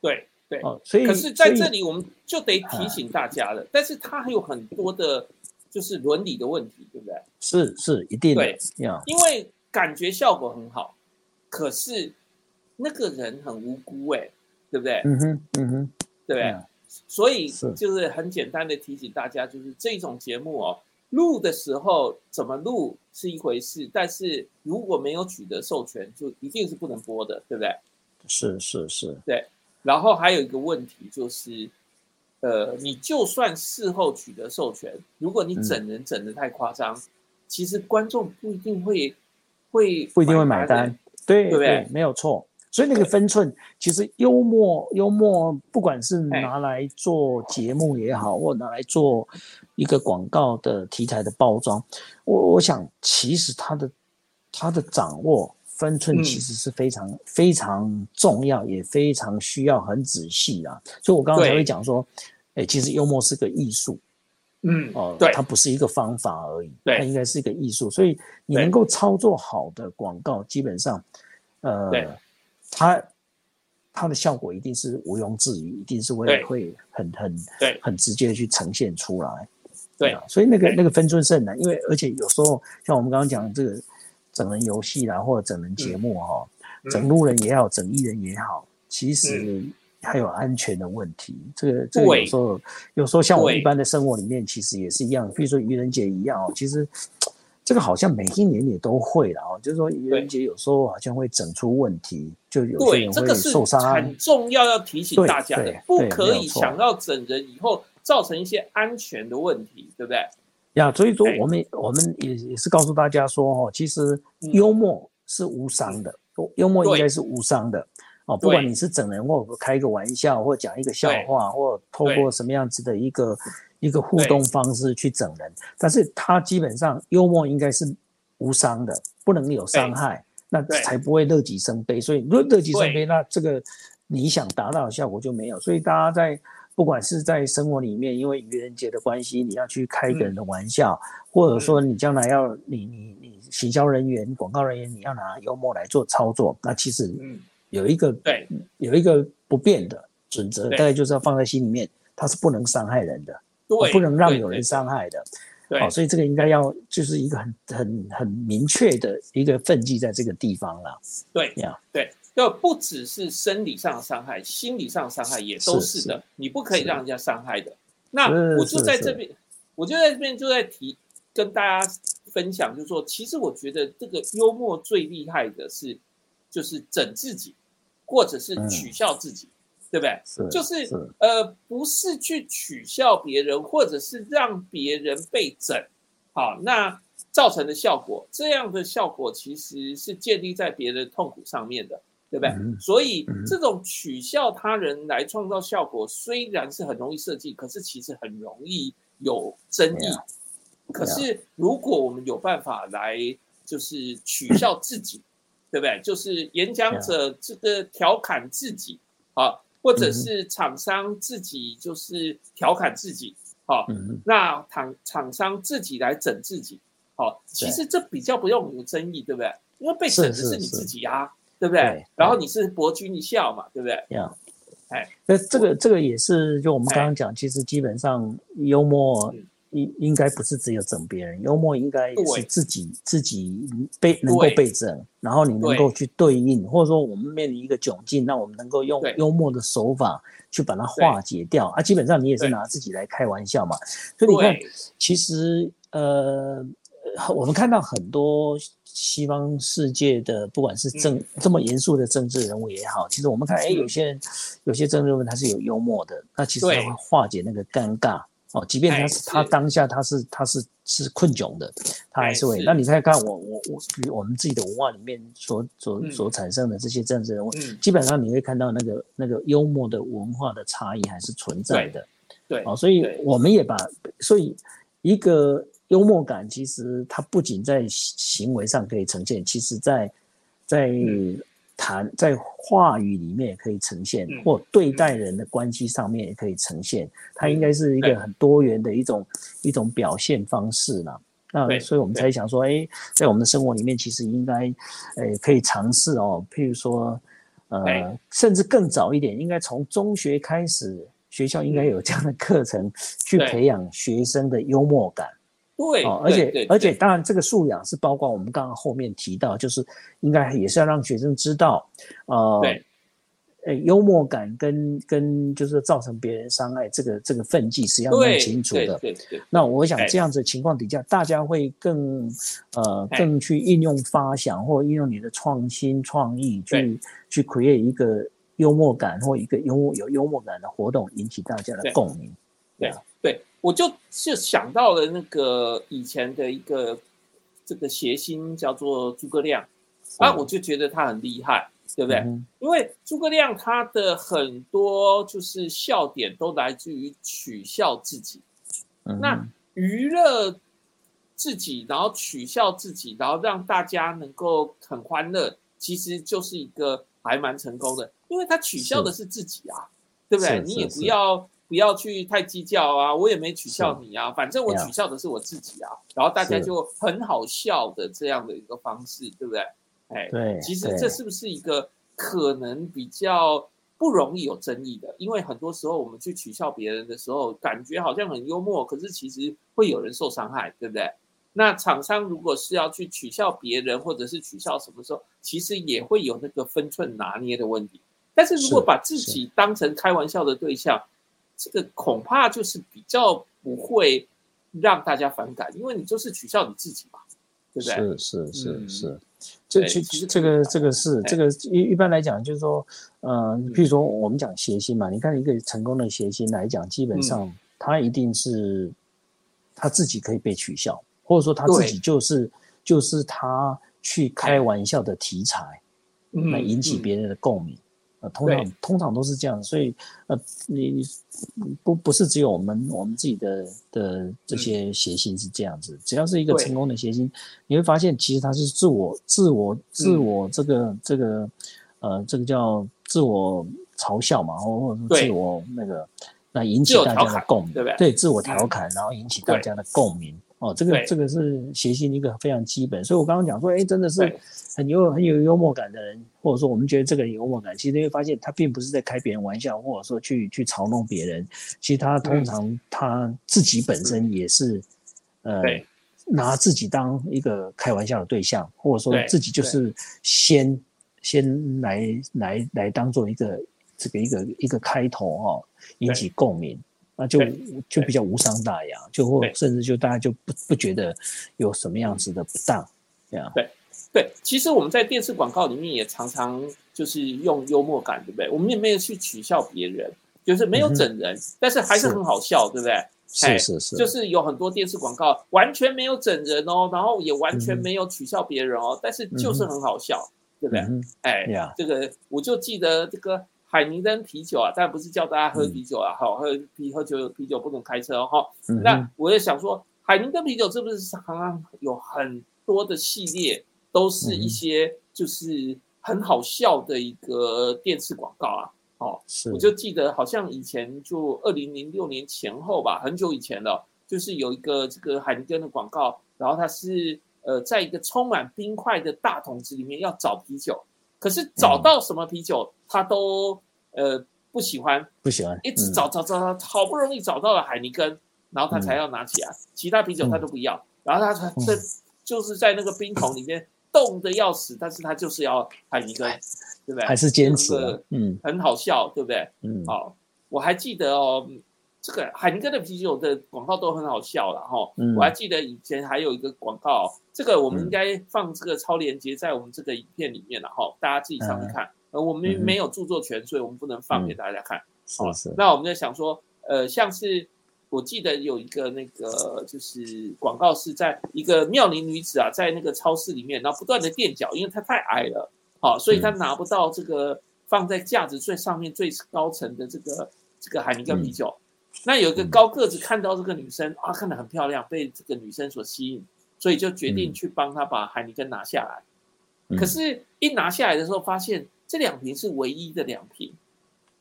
对对哦，所以可是在这里我们就得提醒大家了，但是它还有很多的，就是伦理的问题，对不对？是是一定的，因为感觉效果很好，可是。那个人很无辜哎，对不对？嗯哼，嗯哼，对不对？所以就是很简单的提醒大家，就是这种节目哦，录的时候怎么录是一回事，但是如果没有取得授权，就一定是不能播的，对不对？是是是，对。然后还有一个问题就是，呃，你就算事后取得授权，如果你整人整的太夸张，其实观众不一定会会不一定会买单，对对不对？没有错。所以那个分寸，其实幽默幽默，不管是拿来做节目也好，或拿来做一个广告的题材的包装，我我想其实它的它的掌握分寸其实是非常非常重要，也非常需要很仔细啊。所以我刚刚才会讲说，哎，其实幽默是个艺术，嗯，哦，对，它不是一个方法而已，它应该是一个艺术。所以你能够操作好的广告，基本上，呃。它它的效果一定是毋庸置疑，一定是会会很很对很直接的去呈现出来。对，所以那个那个分寸是很难，因为而且有时候像我们刚刚讲这个整人游戏啦，或者整人节目哈，整路人也好，整艺人也好，其实还有安全的问题。这个这个有时候有时候像我一般的生活里面，其实也是一样，比如说愚人节一样哦，其实。这个好像每一年也都会了哦，就是说愚人节有时候好像会整出问题，就有些人会受伤。很重要要提醒大家的，不可以想到整人以后造成一些安全的问题，对不对？呀，所以说我们我们也也是告诉大家说哦，其实幽默是无伤的，幽默应该是无伤的哦。不管你是整人或开一个玩笑，或讲一个笑话，或透过什么样子的一个。一个互动方式去整人，但是他基本上幽默应该是无伤的，不能有伤害，那才不会乐极生悲。所以如果乐极生悲，那这个你想达到的效果就没有。所以大家在不管是在生活里面，因为愚人节的关系，你要去开一个人的玩笑，或者说你将来要你你你行销人员、广告人员，你要拿幽默来做操作，那其实有一个对。有一个不变的准则，大概就是要放在心里面，它是不能伤害人的。不能让有人伤害的，好，所以这个应该要就是一个很很很明确的一个分际在这个地方了。对，呀，对，就不只是生理上的伤害，心理上的伤害也都是的。你不可以让人家伤害的。那我就在这边，我就在这边就在提跟大家分享，就是说，其实我觉得这个幽默最厉害的是，就是整自己，或者是取笑自己。对不对？就是呃，不是去取笑别人，或者是让别人被整，好，那造成的效果，这样的效果其实是建立在别人痛苦上面的，对不对？所以这种取笑他人来创造效果，虽然是很容易设计，可是其实很容易有争议。可是如果我们有办法来，就是取笑自己，对不对？就是演讲者这个调侃自己，啊。或者是厂商自己就是调侃自己，好，那厂厂商自己来整自己，好，其实这比较不用有争议，对不对？因为被整的是你自己啊，对不对？然后你是博君一笑嘛，对不对？哎，那这个这个也是，就我们刚刚讲，其实基本上幽默。应应该不是只有整别人，幽默应该是自己自己被能够被整，然后你能够去对应，或者说我们面临一个窘境，那我们能够用幽默的手法去把它化解掉。啊。基本上你也是拿自己来开玩笑嘛，所以你看，其实呃，我们看到很多西方世界的，不管是政这么严肃的政治人物也好，其实我们看，哎，有些人有些政治人物他是有幽默的，那其实他会化解那个尴尬。哦，即便他是他当下他是他是是困窘的，他还是会。那你再看我我我，比如我们自己的文化里面所所所产生的这些政治人物，基本上你会看到那个那个幽默的文化的差异还是存在的。对，哦，所以我们也把，所以一个幽默感，其实它不仅在行为上可以呈现，其实在在。谈在话语里面也可以呈现，或对待人的关系上面也可以呈现，它应该是一个很多元的一种一种表现方式啦。那所以我们才想说，哎，在我们的生活里面，其实应该，诶，可以尝试哦。譬如说，呃，甚至更早一点，应该从中学开始，学校应该有这样的课程，去培养学生的幽默感。对，而且而且当然，这个素养是包括我们刚刚后面提到，就是应该也是要让学生知道，呃，呃，幽默感跟跟就是造成别人伤害这个这个分际是要弄清楚的。对对。那我想这样子情况底下，大家会更呃更去应用发想或应用你的创新创意去去 create 一个幽默感或一个幽默有幽默感的活动，引起大家的共鸣。对啊。对，我就是想到了那个以前的一个这个谐星叫做诸葛亮，啊，我就觉得他很厉害对不对？因为诸葛亮他的很多就是笑点都来自于取笑自己，那娱乐自己，然后取笑自己，然后让大家能够很欢乐，其实就是一个还蛮成功的，因为他取笑的是。自己啊，对不对？你也不要不要去太计较啊，我也没取笑你啊，反正我取笑的是我自己啊，然后大家就很好笑的这样的一个方式，对不对？哎，对，其实这是不是一个可能比较不容易有争议的？因为很多时候我们去取笑别人的时候，感觉好像很幽默，可是其实会有人受伤害，对不对？那厂商如果是要去取笑别人，或者是取笑什么时候，其实也会有那个分寸拿捏的问题。但是如果把自己当成开玩笑的对象，这个恐怕就是比较不会让大家反感，因为你就是取笑你自己嘛，对不对？是是是是。这其实这个这个是这个一一般来讲就是说，呃，比如说我们讲谐星嘛，你看一个成功的谐星来讲，基本上他一定是他自己可以被取笑，或者说他自己就是就是他去开玩笑的题材，来引起别人的共鸣。呃，通常通常都是这样，所以呃，你不不是只有我们我们自己的的这些谐星是这样子，只要是一个成功的谐星，你会发现其实他是自我自我自我这个这个呃这个叫自我嘲笑嘛，或或自我那个那引起大家的共鸣，对不对？对，自我调侃，然后引起大家的共鸣。哦，这个这个是谐星一个非常基本，所以我刚刚讲说，哎，真的是很有很有幽默感的人，或者说我们觉得这个幽默感，其实你会发现他并不是在开别人玩笑，或者说去去嘲弄别人，其实他通常他自己本身也是，呃，拿自己当一个开玩笑的对象，或者说自己就是先先来来来当做一个这个一个一个开头哦，引起共鸣。那就就比较无伤大雅，就或甚至就大家就不不觉得有什么样子的不当，这样。对对，其实我们在电视广告里面也常常就是用幽默感，对不对？我们也没有去取笑别人，就是没有整人，但是还是很好笑，对不对？是是是，就是有很多电视广告完全没有整人哦，然后也完全没有取笑别人哦，但是就是很好笑，对不对？哎呀，这个我就记得这个。海尼根啤酒啊，但不是叫大家喝啤酒啊，好喝啤喝酒啤酒不能开车哦哈。那我也想说，海尼根啤酒是不是常常有很多的系列，都是一些就是很好笑的一个电视广告啊？哦，是，我就记得好像以前就二零零六年前后吧，很久以前了，就是有一个这个海尼根的广告，然后它是呃在一个充满冰块的大桶子里面要找啤酒。可是找到什么啤酒，他都呃不喜欢，不喜欢，一直找找找找，好不容易找到了海尼根，然后他才要拿起来，其他啤酒他都不要，然后他他这就是在那个冰桶里面冻得要死，但是他就是要海尼根，对不对？还是坚持，嗯，很好笑，对不对？嗯，好，我还记得哦。这个海尼根的啤酒的广告都很好笑了哈，我还记得以前还有一个广告，这个我们应该放这个超链接在我们这个影片里面了哈，大家自己上去看。呃，我们没有著作权，所以我们不能放给大家看。是是。那我们在想说，呃，像是我记得有一个那个就是广告是在一个妙龄女子啊，在那个超市里面，然后不断的垫脚，因为她太矮了，好，所以她拿不到这个放在架子最上面最高层的这个这个海尼根啤酒。那有一个高个子看到这个女生啊，看得很漂亮，被这个女生所吸引，所以就决定去帮他把海尼根拿下来。可是，一拿下来的时候，发现这两瓶是唯一的两瓶，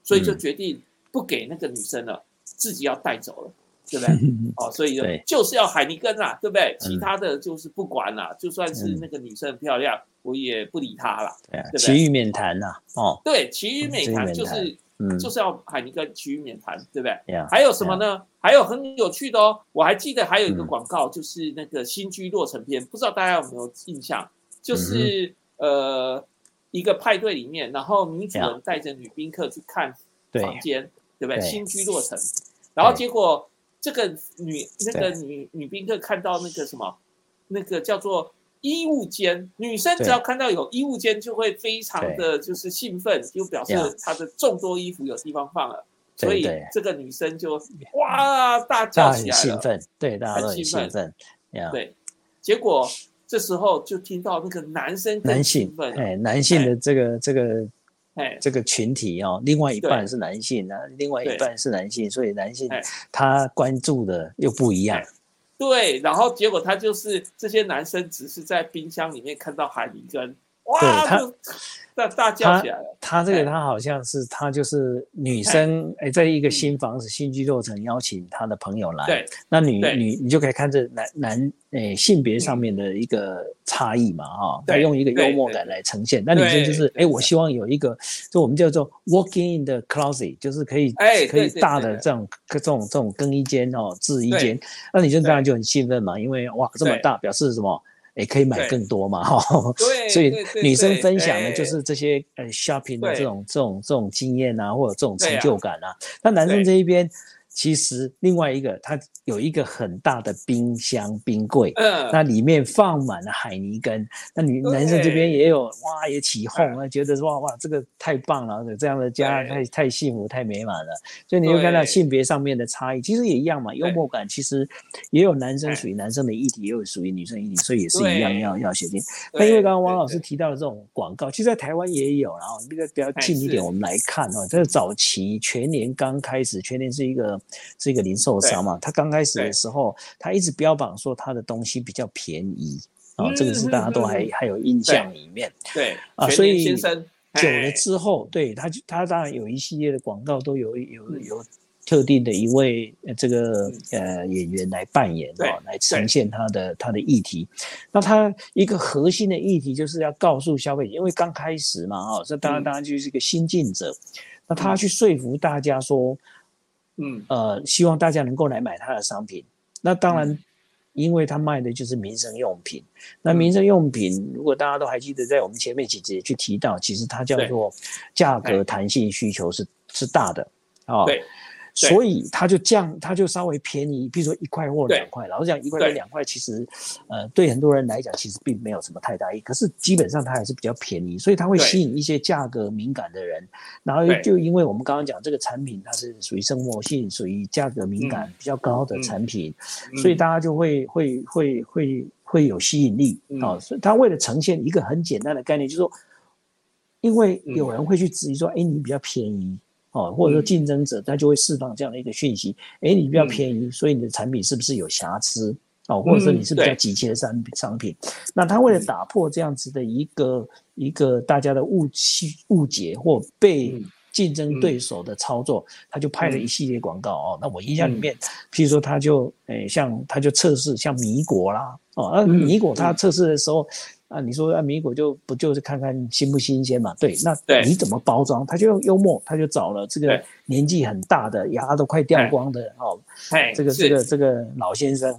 所以就决定不给那个女生了，自己要带走了，对不对？(laughs) 哦，所以就就是要海尼根啦，对不对？其他的就是不管了，就算是那个女生很漂亮，我也不理她了，对不对？其余免谈呐，哦，对，其余免谈就是。嗯，就是要海尼根其余免谈，对不对？还有什么呢？还有很有趣的哦，我还记得还有一个广告，就是那个新居落成篇，不知道大家有没有印象？就是呃一个派对里面，然后女主人带着女宾客去看房间，对不对？新居落成，然后结果这个女那个女女宾客看到那个什么，那个叫做。衣物间，女生只要看到有衣物间，就会非常的就是兴奋，就表示她的众多衣服有地方放了，所以这个女生就哇大叫起来了，兴奋，对，大家都很兴奋，对，结果这时候就听到那个男生男性哎，男性的这个这个哎这个群体哦，另外一半是男性啊，另外一半是男性，所以男性他关注的又不一样。对，然后结果他就是这些男生只是在冰箱里面看到海尼根，哇，他。(laughs) 大大叫起来了。他这个他好像是他就是女生哎，在一个新房子新居落成，邀请他的朋友来。对，那女女你就可以看这男男哎性别上面的一个差异嘛哈。他用一个幽默感来呈现。那女生就是哎，我希望有一个，就我们叫做 walking in the closet，就是可以可以大的这种这种这种更衣间哦，制衣间。那女生当然就很兴奋嘛，因为哇这么大，表示什么？也可以买更多嘛，哈，所以女生分享的就是这些呃 shopping 的这种这种这种经验啊，或者这种成就感啊。那男生这一边。其实另外一个，它有一个很大的冰箱冰柜，嗯，那里面放满了海泥根。那女男生这边也有，哇，也起哄啊，觉得哇哇，这个太棒了，这样的家太太幸福太美满了。所以你会看到性别上面的差异，其实也一样嘛。幽默感其实也有男生属于男生的议题，也有属于女生议题，所以也是一样要要写进。那因为刚刚汪老师提到的这种广告，其实在台湾也有，然后那个比较近一点，我们来看哈，这是早期全年刚开始，全年是一个。是一个零售商嘛，他刚开始的时候，他一直标榜说他的东西比较便宜啊，这个是大家都还还有印象里面。对啊，所以久了之后，对他他当然有一系列的广告都有有有特定的一位这个呃演员来扮演哦，来呈现他的他的议题。那他一个核心的议题就是要告诉消费者，因为刚开始嘛，哦，这当然当然就是一个新进者，那他去说服大家说。嗯，呃，希望大家能够来买他的商品。那当然，因为他卖的就是民生用品。那民生用品，如果大家都还记得，在我们前面几节去提到，其实它叫做价格弹性需求是是大的啊。对。所以它就降，它就稍微便宜，比如说一块或两块。老实讲，一块或两块，其实，呃，对很多人来讲，其实并没有什么太大意义。可是基本上它还是比较便宜，所以它会吸引一些价格敏感的人。然后就因为我们刚刚讲这个产品，它是属于生活性、属于价格敏感比较高的产品，所以大家就会会会会会有吸引力啊。所以它为了呈现一个很简单的概念，就是说，因为有人会去质疑说，哎，你比较便宜。哦，或者说竞争者他就会释放这样的一个讯息，哎，你比较便宜，所以你的产品是不是有瑕疵？哦，或者说你是比较急切的商商品？那他为了打破这样子的一个一个大家的误区误解或被竞争对手的操作，他就拍了一系列广告哦。那我印象里面，譬如说他就诶，像他就测试像米果啦，哦，那米果他测试的时候。啊，你说啊，米果就不就是看看新不新鲜嘛？对，那你怎么包装？他就用幽默，他就找了这个年纪很大的、牙都快掉光的哦，这个这个这个老先生，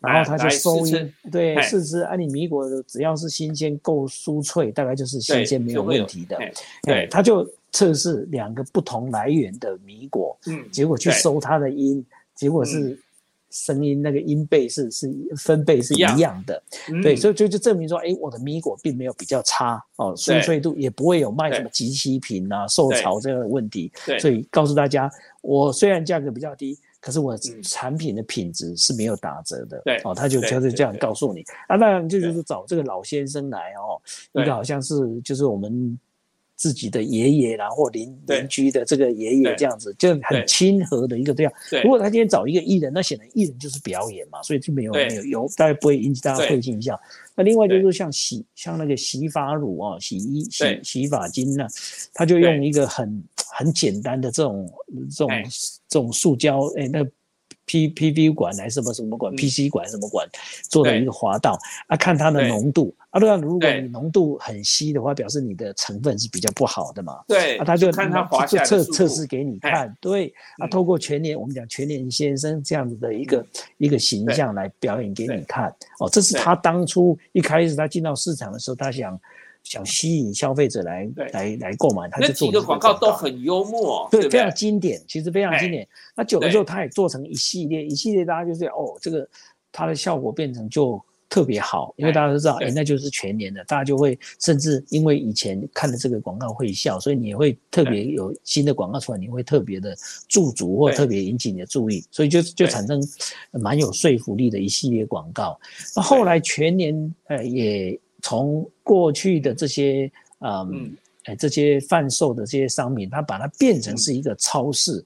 然后他就收音，对，试吃。啊，你米果只要是新鲜、够酥脆，大概就是新鲜没有问题的。对，他就测试两个不同来源的米果，嗯，结果去收他的音，结果是。声音那个音贝是是分贝是一样的，对，所以就就证明说，哎，我的米果并没有比较差哦，酥脆度也不会有卖什么极其品啊、受潮这样的问题。所以告诉大家，我虽然价格比较低，可是我产品的品质是没有打折的。对，哦，他就就是这样告诉你。啊，那就就是找这个老先生来哦，一个好像是就是我们。自己的爷爷啦，或邻邻居的这个爷爷这样子，就很亲和的一个这样。如果他今天找一个艺人，那显然艺人就是表演嘛，所以就没有没有有，大概不会引起大家会心一笑。那另外就是像洗像那个洗发乳啊、洗衣洗洗发精呢，他就用一个很很简单的这种这种这种塑胶哎那。P P V 管还是什么什么管，P C 管什么管做的一个滑道啊，看它的浓度。啊，对啊，如果你浓度很稀的话，表示你的成分是比较不好的嘛。对，啊，他就看它滑下测测试给你看，对，啊，透过全年我们讲全年先生这样子的一个一个形象来表演给你看，哦，这是他当初一开始他进到市场的时候，他想。想吸引消费者来来来购买，他就做几个广告都很幽默，对，非常经典，其实非常经典。那久了之后，他也做成一系列，一系列大家就是哦，这个它的效果变成就特别好，因为大家都知道，哎，那就是全年的，大家就会甚至因为以前看的这个广告会笑，所以你会特别有新的广告出来，你会特别的驻足或特别引起你的注意，所以就就产生蛮有说服力的一系列广告。那后来全年呃也从过去的这些嗯哎这些贩售的这些商品，它把它变成是一个超市，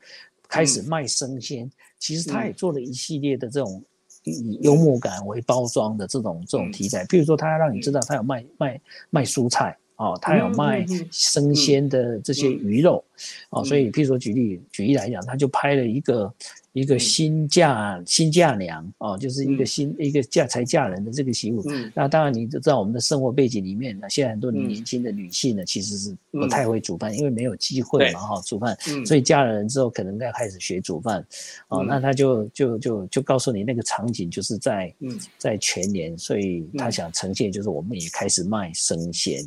开始卖生鲜。其实他也做了一系列的这种以幽默感为包装的这种这种题材，譬如说，他要让你知道他有卖卖卖蔬菜哦，他有卖生鲜的这些鱼肉。哦，所以譬如说举例举例来讲，他就拍了一个。一个新嫁新嫁娘哦，就是一个新一个嫁才嫁人的这个媳妇。那当然，你就知道我们的生活背景里面呢，现在很多年轻的女性呢，其实是不太会煮饭，因为没有机会嘛哈煮饭，所以嫁了人之后，可能要开始学煮饭。哦，那他就就就就告诉你那个场景，就是在在全年，所以他想呈现就是我们也开始卖生鲜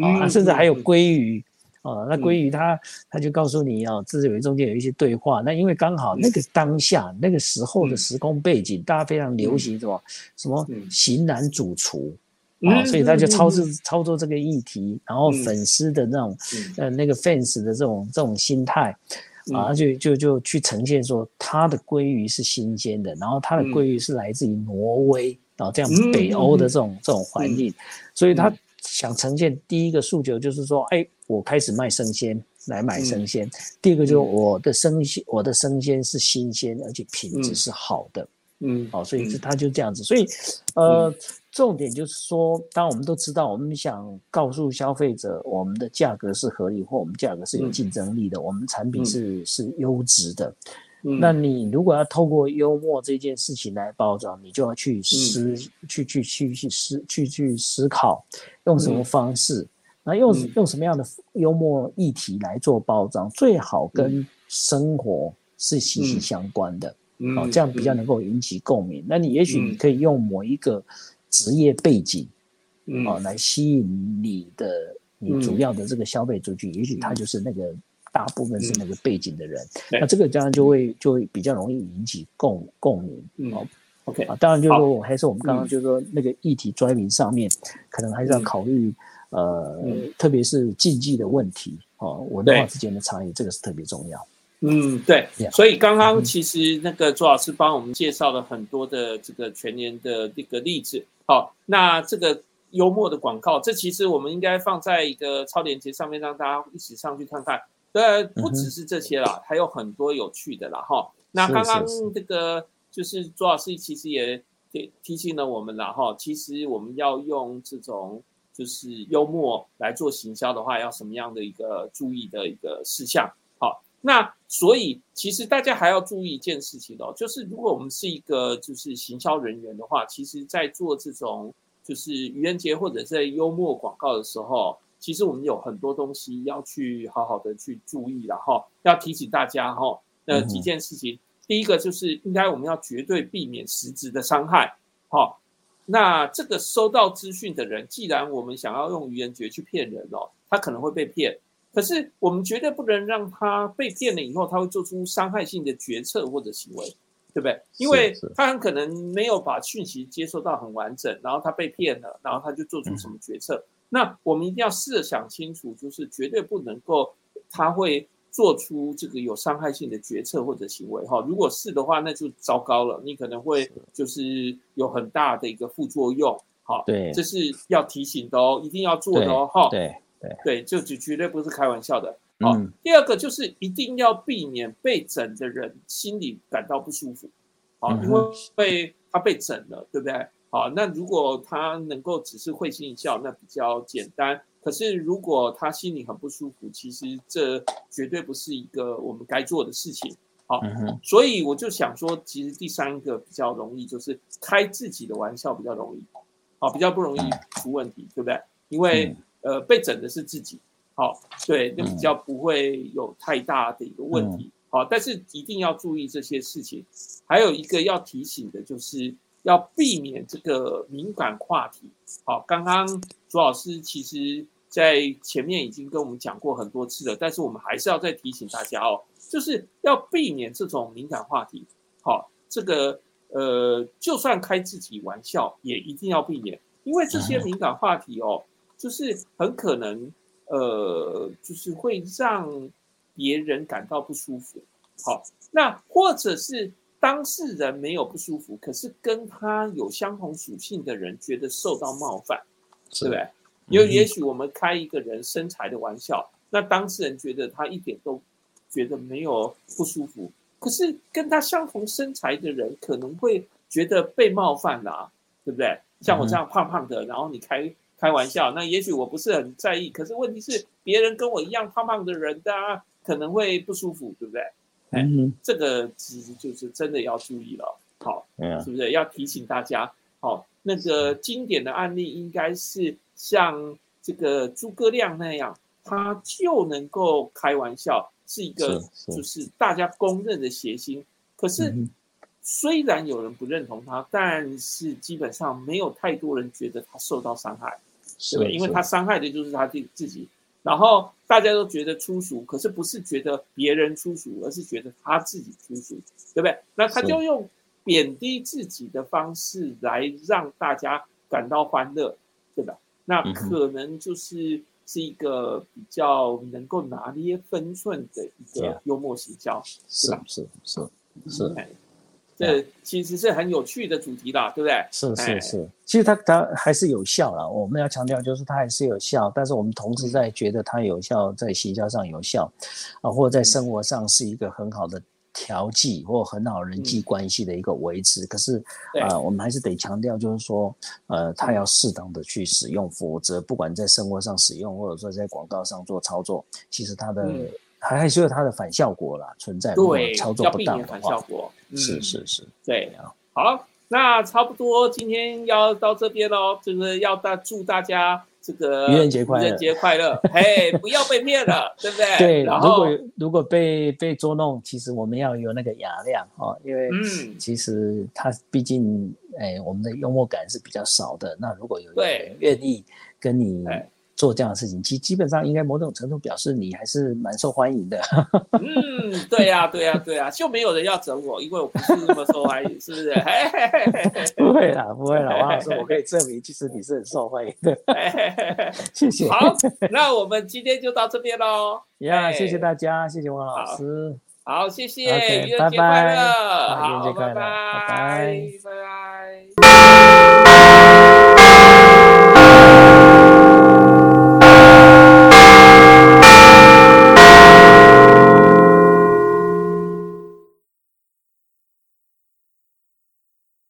啊，甚至还有鲑鱼。哦，那鲑鱼他他就告诉你哦，这是有中间有一些对话。那因为刚好那个当下那个时候的时空背景，大家非常流行什么什么型男主厨啊，所以他就操作操作这个议题，然后粉丝的那种呃那个 fans 的这种这种心态啊，就就就去呈现说他的鲑鱼是新鲜的，然后他的鲑鱼是来自于挪威，然后这样北欧的这种这种环境，所以他。想呈现第一个诉求就是说，哎，我开始卖生鲜，来买生鲜。第二个就是我的生鲜，我的生鲜是新鲜，而且品质是好的。嗯，好，所以是他就这样子。所以，呃，重点就是说，当我们都知道，我们想告诉消费者，我们的价格是合理，或我们价格是有竞争力的，我们产品是是优质的。那你如果要透过幽默这件事情来包装，你就要去思，去去去去思，去去思考用什么方式，那用用什么样的幽默议题来做包装，最好跟生活是息息相关的，哦，这样比较能够引起共鸣。那你也许你可以用某一个职业背景，哦，来吸引你的你主要的这个消费族群，也许他就是那个。大部分是那个背景的人，那这个当然就会就会比较容易引起共共鸣。哦，OK。啊，当然就是说，还是我们刚刚就是说那个议题专名上面，可能还是要考虑呃，特别是禁忌的问题哦，文化之间的差异，这个是特别重要。嗯，对。所以刚刚其实那个朱老师帮我们介绍了很多的这个全年的这个例子。好，那这个幽默的广告，这其实我们应该放在一个超链接上面，让大家一起上去看看。对，不只是这些啦，还有很多有趣的啦，哈。那刚刚这个就是朱老师其实也提提醒了我们了，哈。其实我们要用这种就是幽默来做行销的话，要什么样的一个注意的一个事项？好，那所以其实大家还要注意一件事情哦，就是如果我们是一个就是行销人员的话，其实在做这种就是愚人节或者在幽默广告的时候。其实我们有很多东西要去好好的去注意，然后要提醒大家哈，那几件事情。第一个就是应该我们要绝对避免实质的伤害。好，那这个收到资讯的人，既然我们想要用愚人诀去骗人哦，他可能会被骗。可是我们绝对不能让他被骗了以后，他会做出伤害性的决策或者行为，对不对？因为他很可能没有把讯息接收到很完整，然后他被骗了，然后他就做出什么决策。那我们一定要试着想清楚，就是绝对不能够他会做出这个有伤害性的决策或者行为哈。如果是的话，那就糟糕了，你可能会就是有很大的一个副作用。好，对，这是要提醒的哦，一定要做的哦，哈。对对对，就绝绝对不是开玩笑的。好，第二个就是一定要避免被整的人心里感到不舒服。好，因为被他被整了，对不对？好，那如果他能够只是会心一笑，那比较简单。可是如果他心里很不舒服，其实这绝对不是一个我们该做的事情。好，所以我就想说，其实第三个比较容易，就是开自己的玩笑比较容易，好，比较不容易出问题，对不对？因为呃，被整的是自己，好，对，那比较不会有太大的一个问题。好，但是一定要注意这些事情。还有一个要提醒的就是。要避免这个敏感话题。好，刚刚朱老师其实在前面已经跟我们讲过很多次了，但是我们还是要再提醒大家哦，就是要避免这种敏感话题。好，这个呃，就算开自己玩笑，也一定要避免，因为这些敏感话题哦，就是很可能，呃，就是会让别人感到不舒服。好，那或者是当事人没有不舒服，可是跟他有相同属性的人觉得受到冒犯，对不对？因为也许我们开一个人身材的玩笑，那当事人觉得他一点都觉得没有不舒服。可是跟他相同身材的人可能会觉得被冒犯啦，对不对？像我这样胖胖的，然后你开开玩笑，那也许我不是很在意。可是问题是，别人跟我一样胖胖的人，大家可能会不舒服，对不对？哎，这个其实就是真的要注意了，好，是不是要提醒大家？好，那个经典的案例应该是像这个诸葛亮那样，他就能够开玩笑。是一个，就是大家公认的谐星。可是，虽然有人不认同他，但是基本上没有太多人觉得他受到伤害，对对？因为他伤害的就是他自自己。然后大家都觉得粗俗，可是不是觉得别人粗俗，而是觉得他自己粗俗，对不对？那他就用贬低自己的方式来让大家感到欢乐，对吧？那可能就是。是一个比较能够拿捏分寸的一个幽默形象，是吧？是是是，这其实是很有趣的主题啦，对不对？是是是，其实它它还是有效啦。我们要强调，就是它还是有效，但是我们同时在觉得它有效，在行销上有效，啊，或者在生活上是一个很好的。调剂或很好人际关系的一个维持，可是啊，我们还是得强调，就是说，呃，他要适当的去使用，否则不管在生活上使用，或者说在广告上做操作，其实它的还还是有它的反效果啦存在。对，操作不当反效果。是是是，对啊。好，那差不多今天要到这边喽，就是要大祝大家。这个愚人节快乐，愚人节快乐！(laughs) 嘿，不要被骗了，对不对？对，如果如果被被捉弄，其实我们要有那个雅量哦，因为其实他毕竟，哎，我们的幽默感是比较少的。那如果有人愿意跟你。做这样的事情，基基本上应该某种程度表示你还是蛮受欢迎的。(laughs) 嗯，对呀，对呀，对呀，就没有人要整我，因为我不是那么受欢迎，是不是？(laughs) 不会啦，不会啦，王老师，我可以证明，其实你是很受欢迎的。(laughs) 谢谢。好，那我们今天就到这边喽。呀，谢谢大家，谢谢王老师。好，谢谢，愚人节快乐，好，拜拜，拜拜，拜拜。